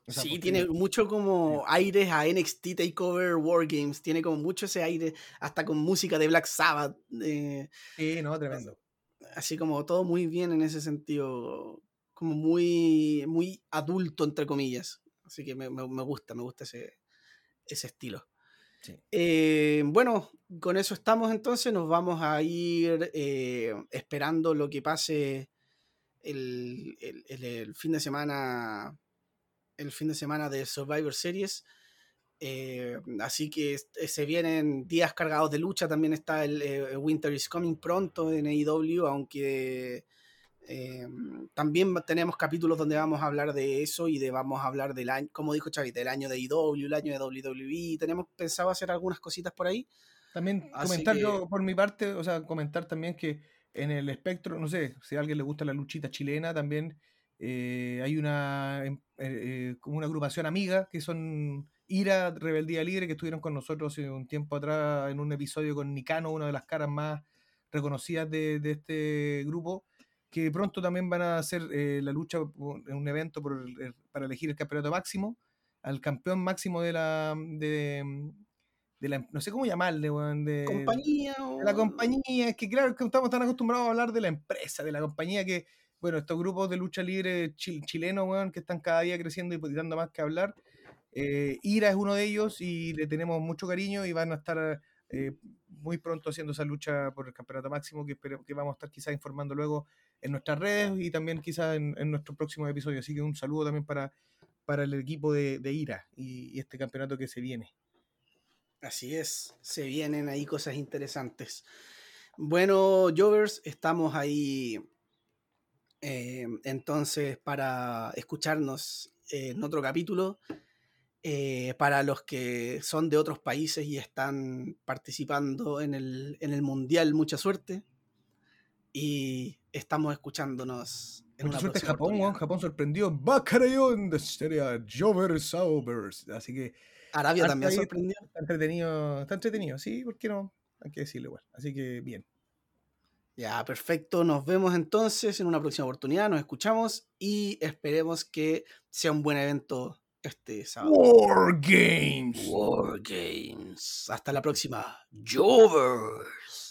O sea, sí, tiene mucho como aires a NXT Takeover Wargames, tiene como mucho ese aire, hasta con música de Black Sabbath. eh, Sí, no, tremendo. así como todo muy bien en ese sentido, como muy, muy adulto, entre comillas. Así que me, me- me gusta, me gusta ese, ese estilo. Sí. Eh, bueno, con eso estamos entonces, nos vamos a ir eh, esperando lo que pase el, el- el- el fin de semana el fin de semana de Survivor Series. Eh, así que eh, se vienen días cargados de lucha. También está el eh, Winter is Coming pronto en AEW, aunque eh, también tenemos capítulos donde vamos a hablar de eso y de vamos a hablar del año, como dijo Chavi, del año de AEW, el año de WWE. Tenemos pensado hacer algunas cositas por ahí. También Así comentar que- yo por mi parte, o sea, comentar también que en el espectro, no sé, si a alguien le gusta la luchita chilena, también eh, hay una, em- eh, eh, como una agrupación amiga que son Ira, Rebeldía Libre, que estuvieron con nosotros hace un tiempo atrás en un episodio con Nicano, una de las caras más reconocidas de, de este grupo, que pronto también van a hacer eh, la lucha en un evento por el- para elegir el campeonato máximo, al campeón máximo de la... De, de la no sé cómo llamarle, weón, de, Compañía o... de la compañía, es que claro, que estamos tan acostumbrados a hablar de la empresa, de la compañía que, bueno, estos grupos de lucha libre chil- chilenos, weón, que están cada día creciendo y dando más que hablar, Eh, Ira es uno de ellos y le tenemos mucho cariño y van a estar eh, muy pronto haciendo esa lucha por el campeonato máximo que, que vamos a estar quizás informando luego en nuestras redes y también quizás en, nuestro próximo episodio. Así que un saludo también para, para el equipo de, Ira y, este campeonato que se viene. Así es, se vienen ahí cosas interesantes. Bueno, Jovers, estamos ahí eh, entonces para escucharnos en otro capítulo. Eh, para los que son de otros países y están participando en el, en el Mundial, mucha suerte. Y estamos escuchándonos en mucha suerte Japón, Japón sorprendió. Bacarayon de serie Jover Saubers. Así que. Arabia también sorprendió. Está entretenido, está entretenido, sí, ¿por qué no? Hay que decirlo igual. Así que bien. Ya, perfecto. Nos vemos entonces en una próxima oportunidad. Nos escuchamos y esperemos que sea un buen evento este sábado. War Games. War Games. Hasta la próxima. Jovers.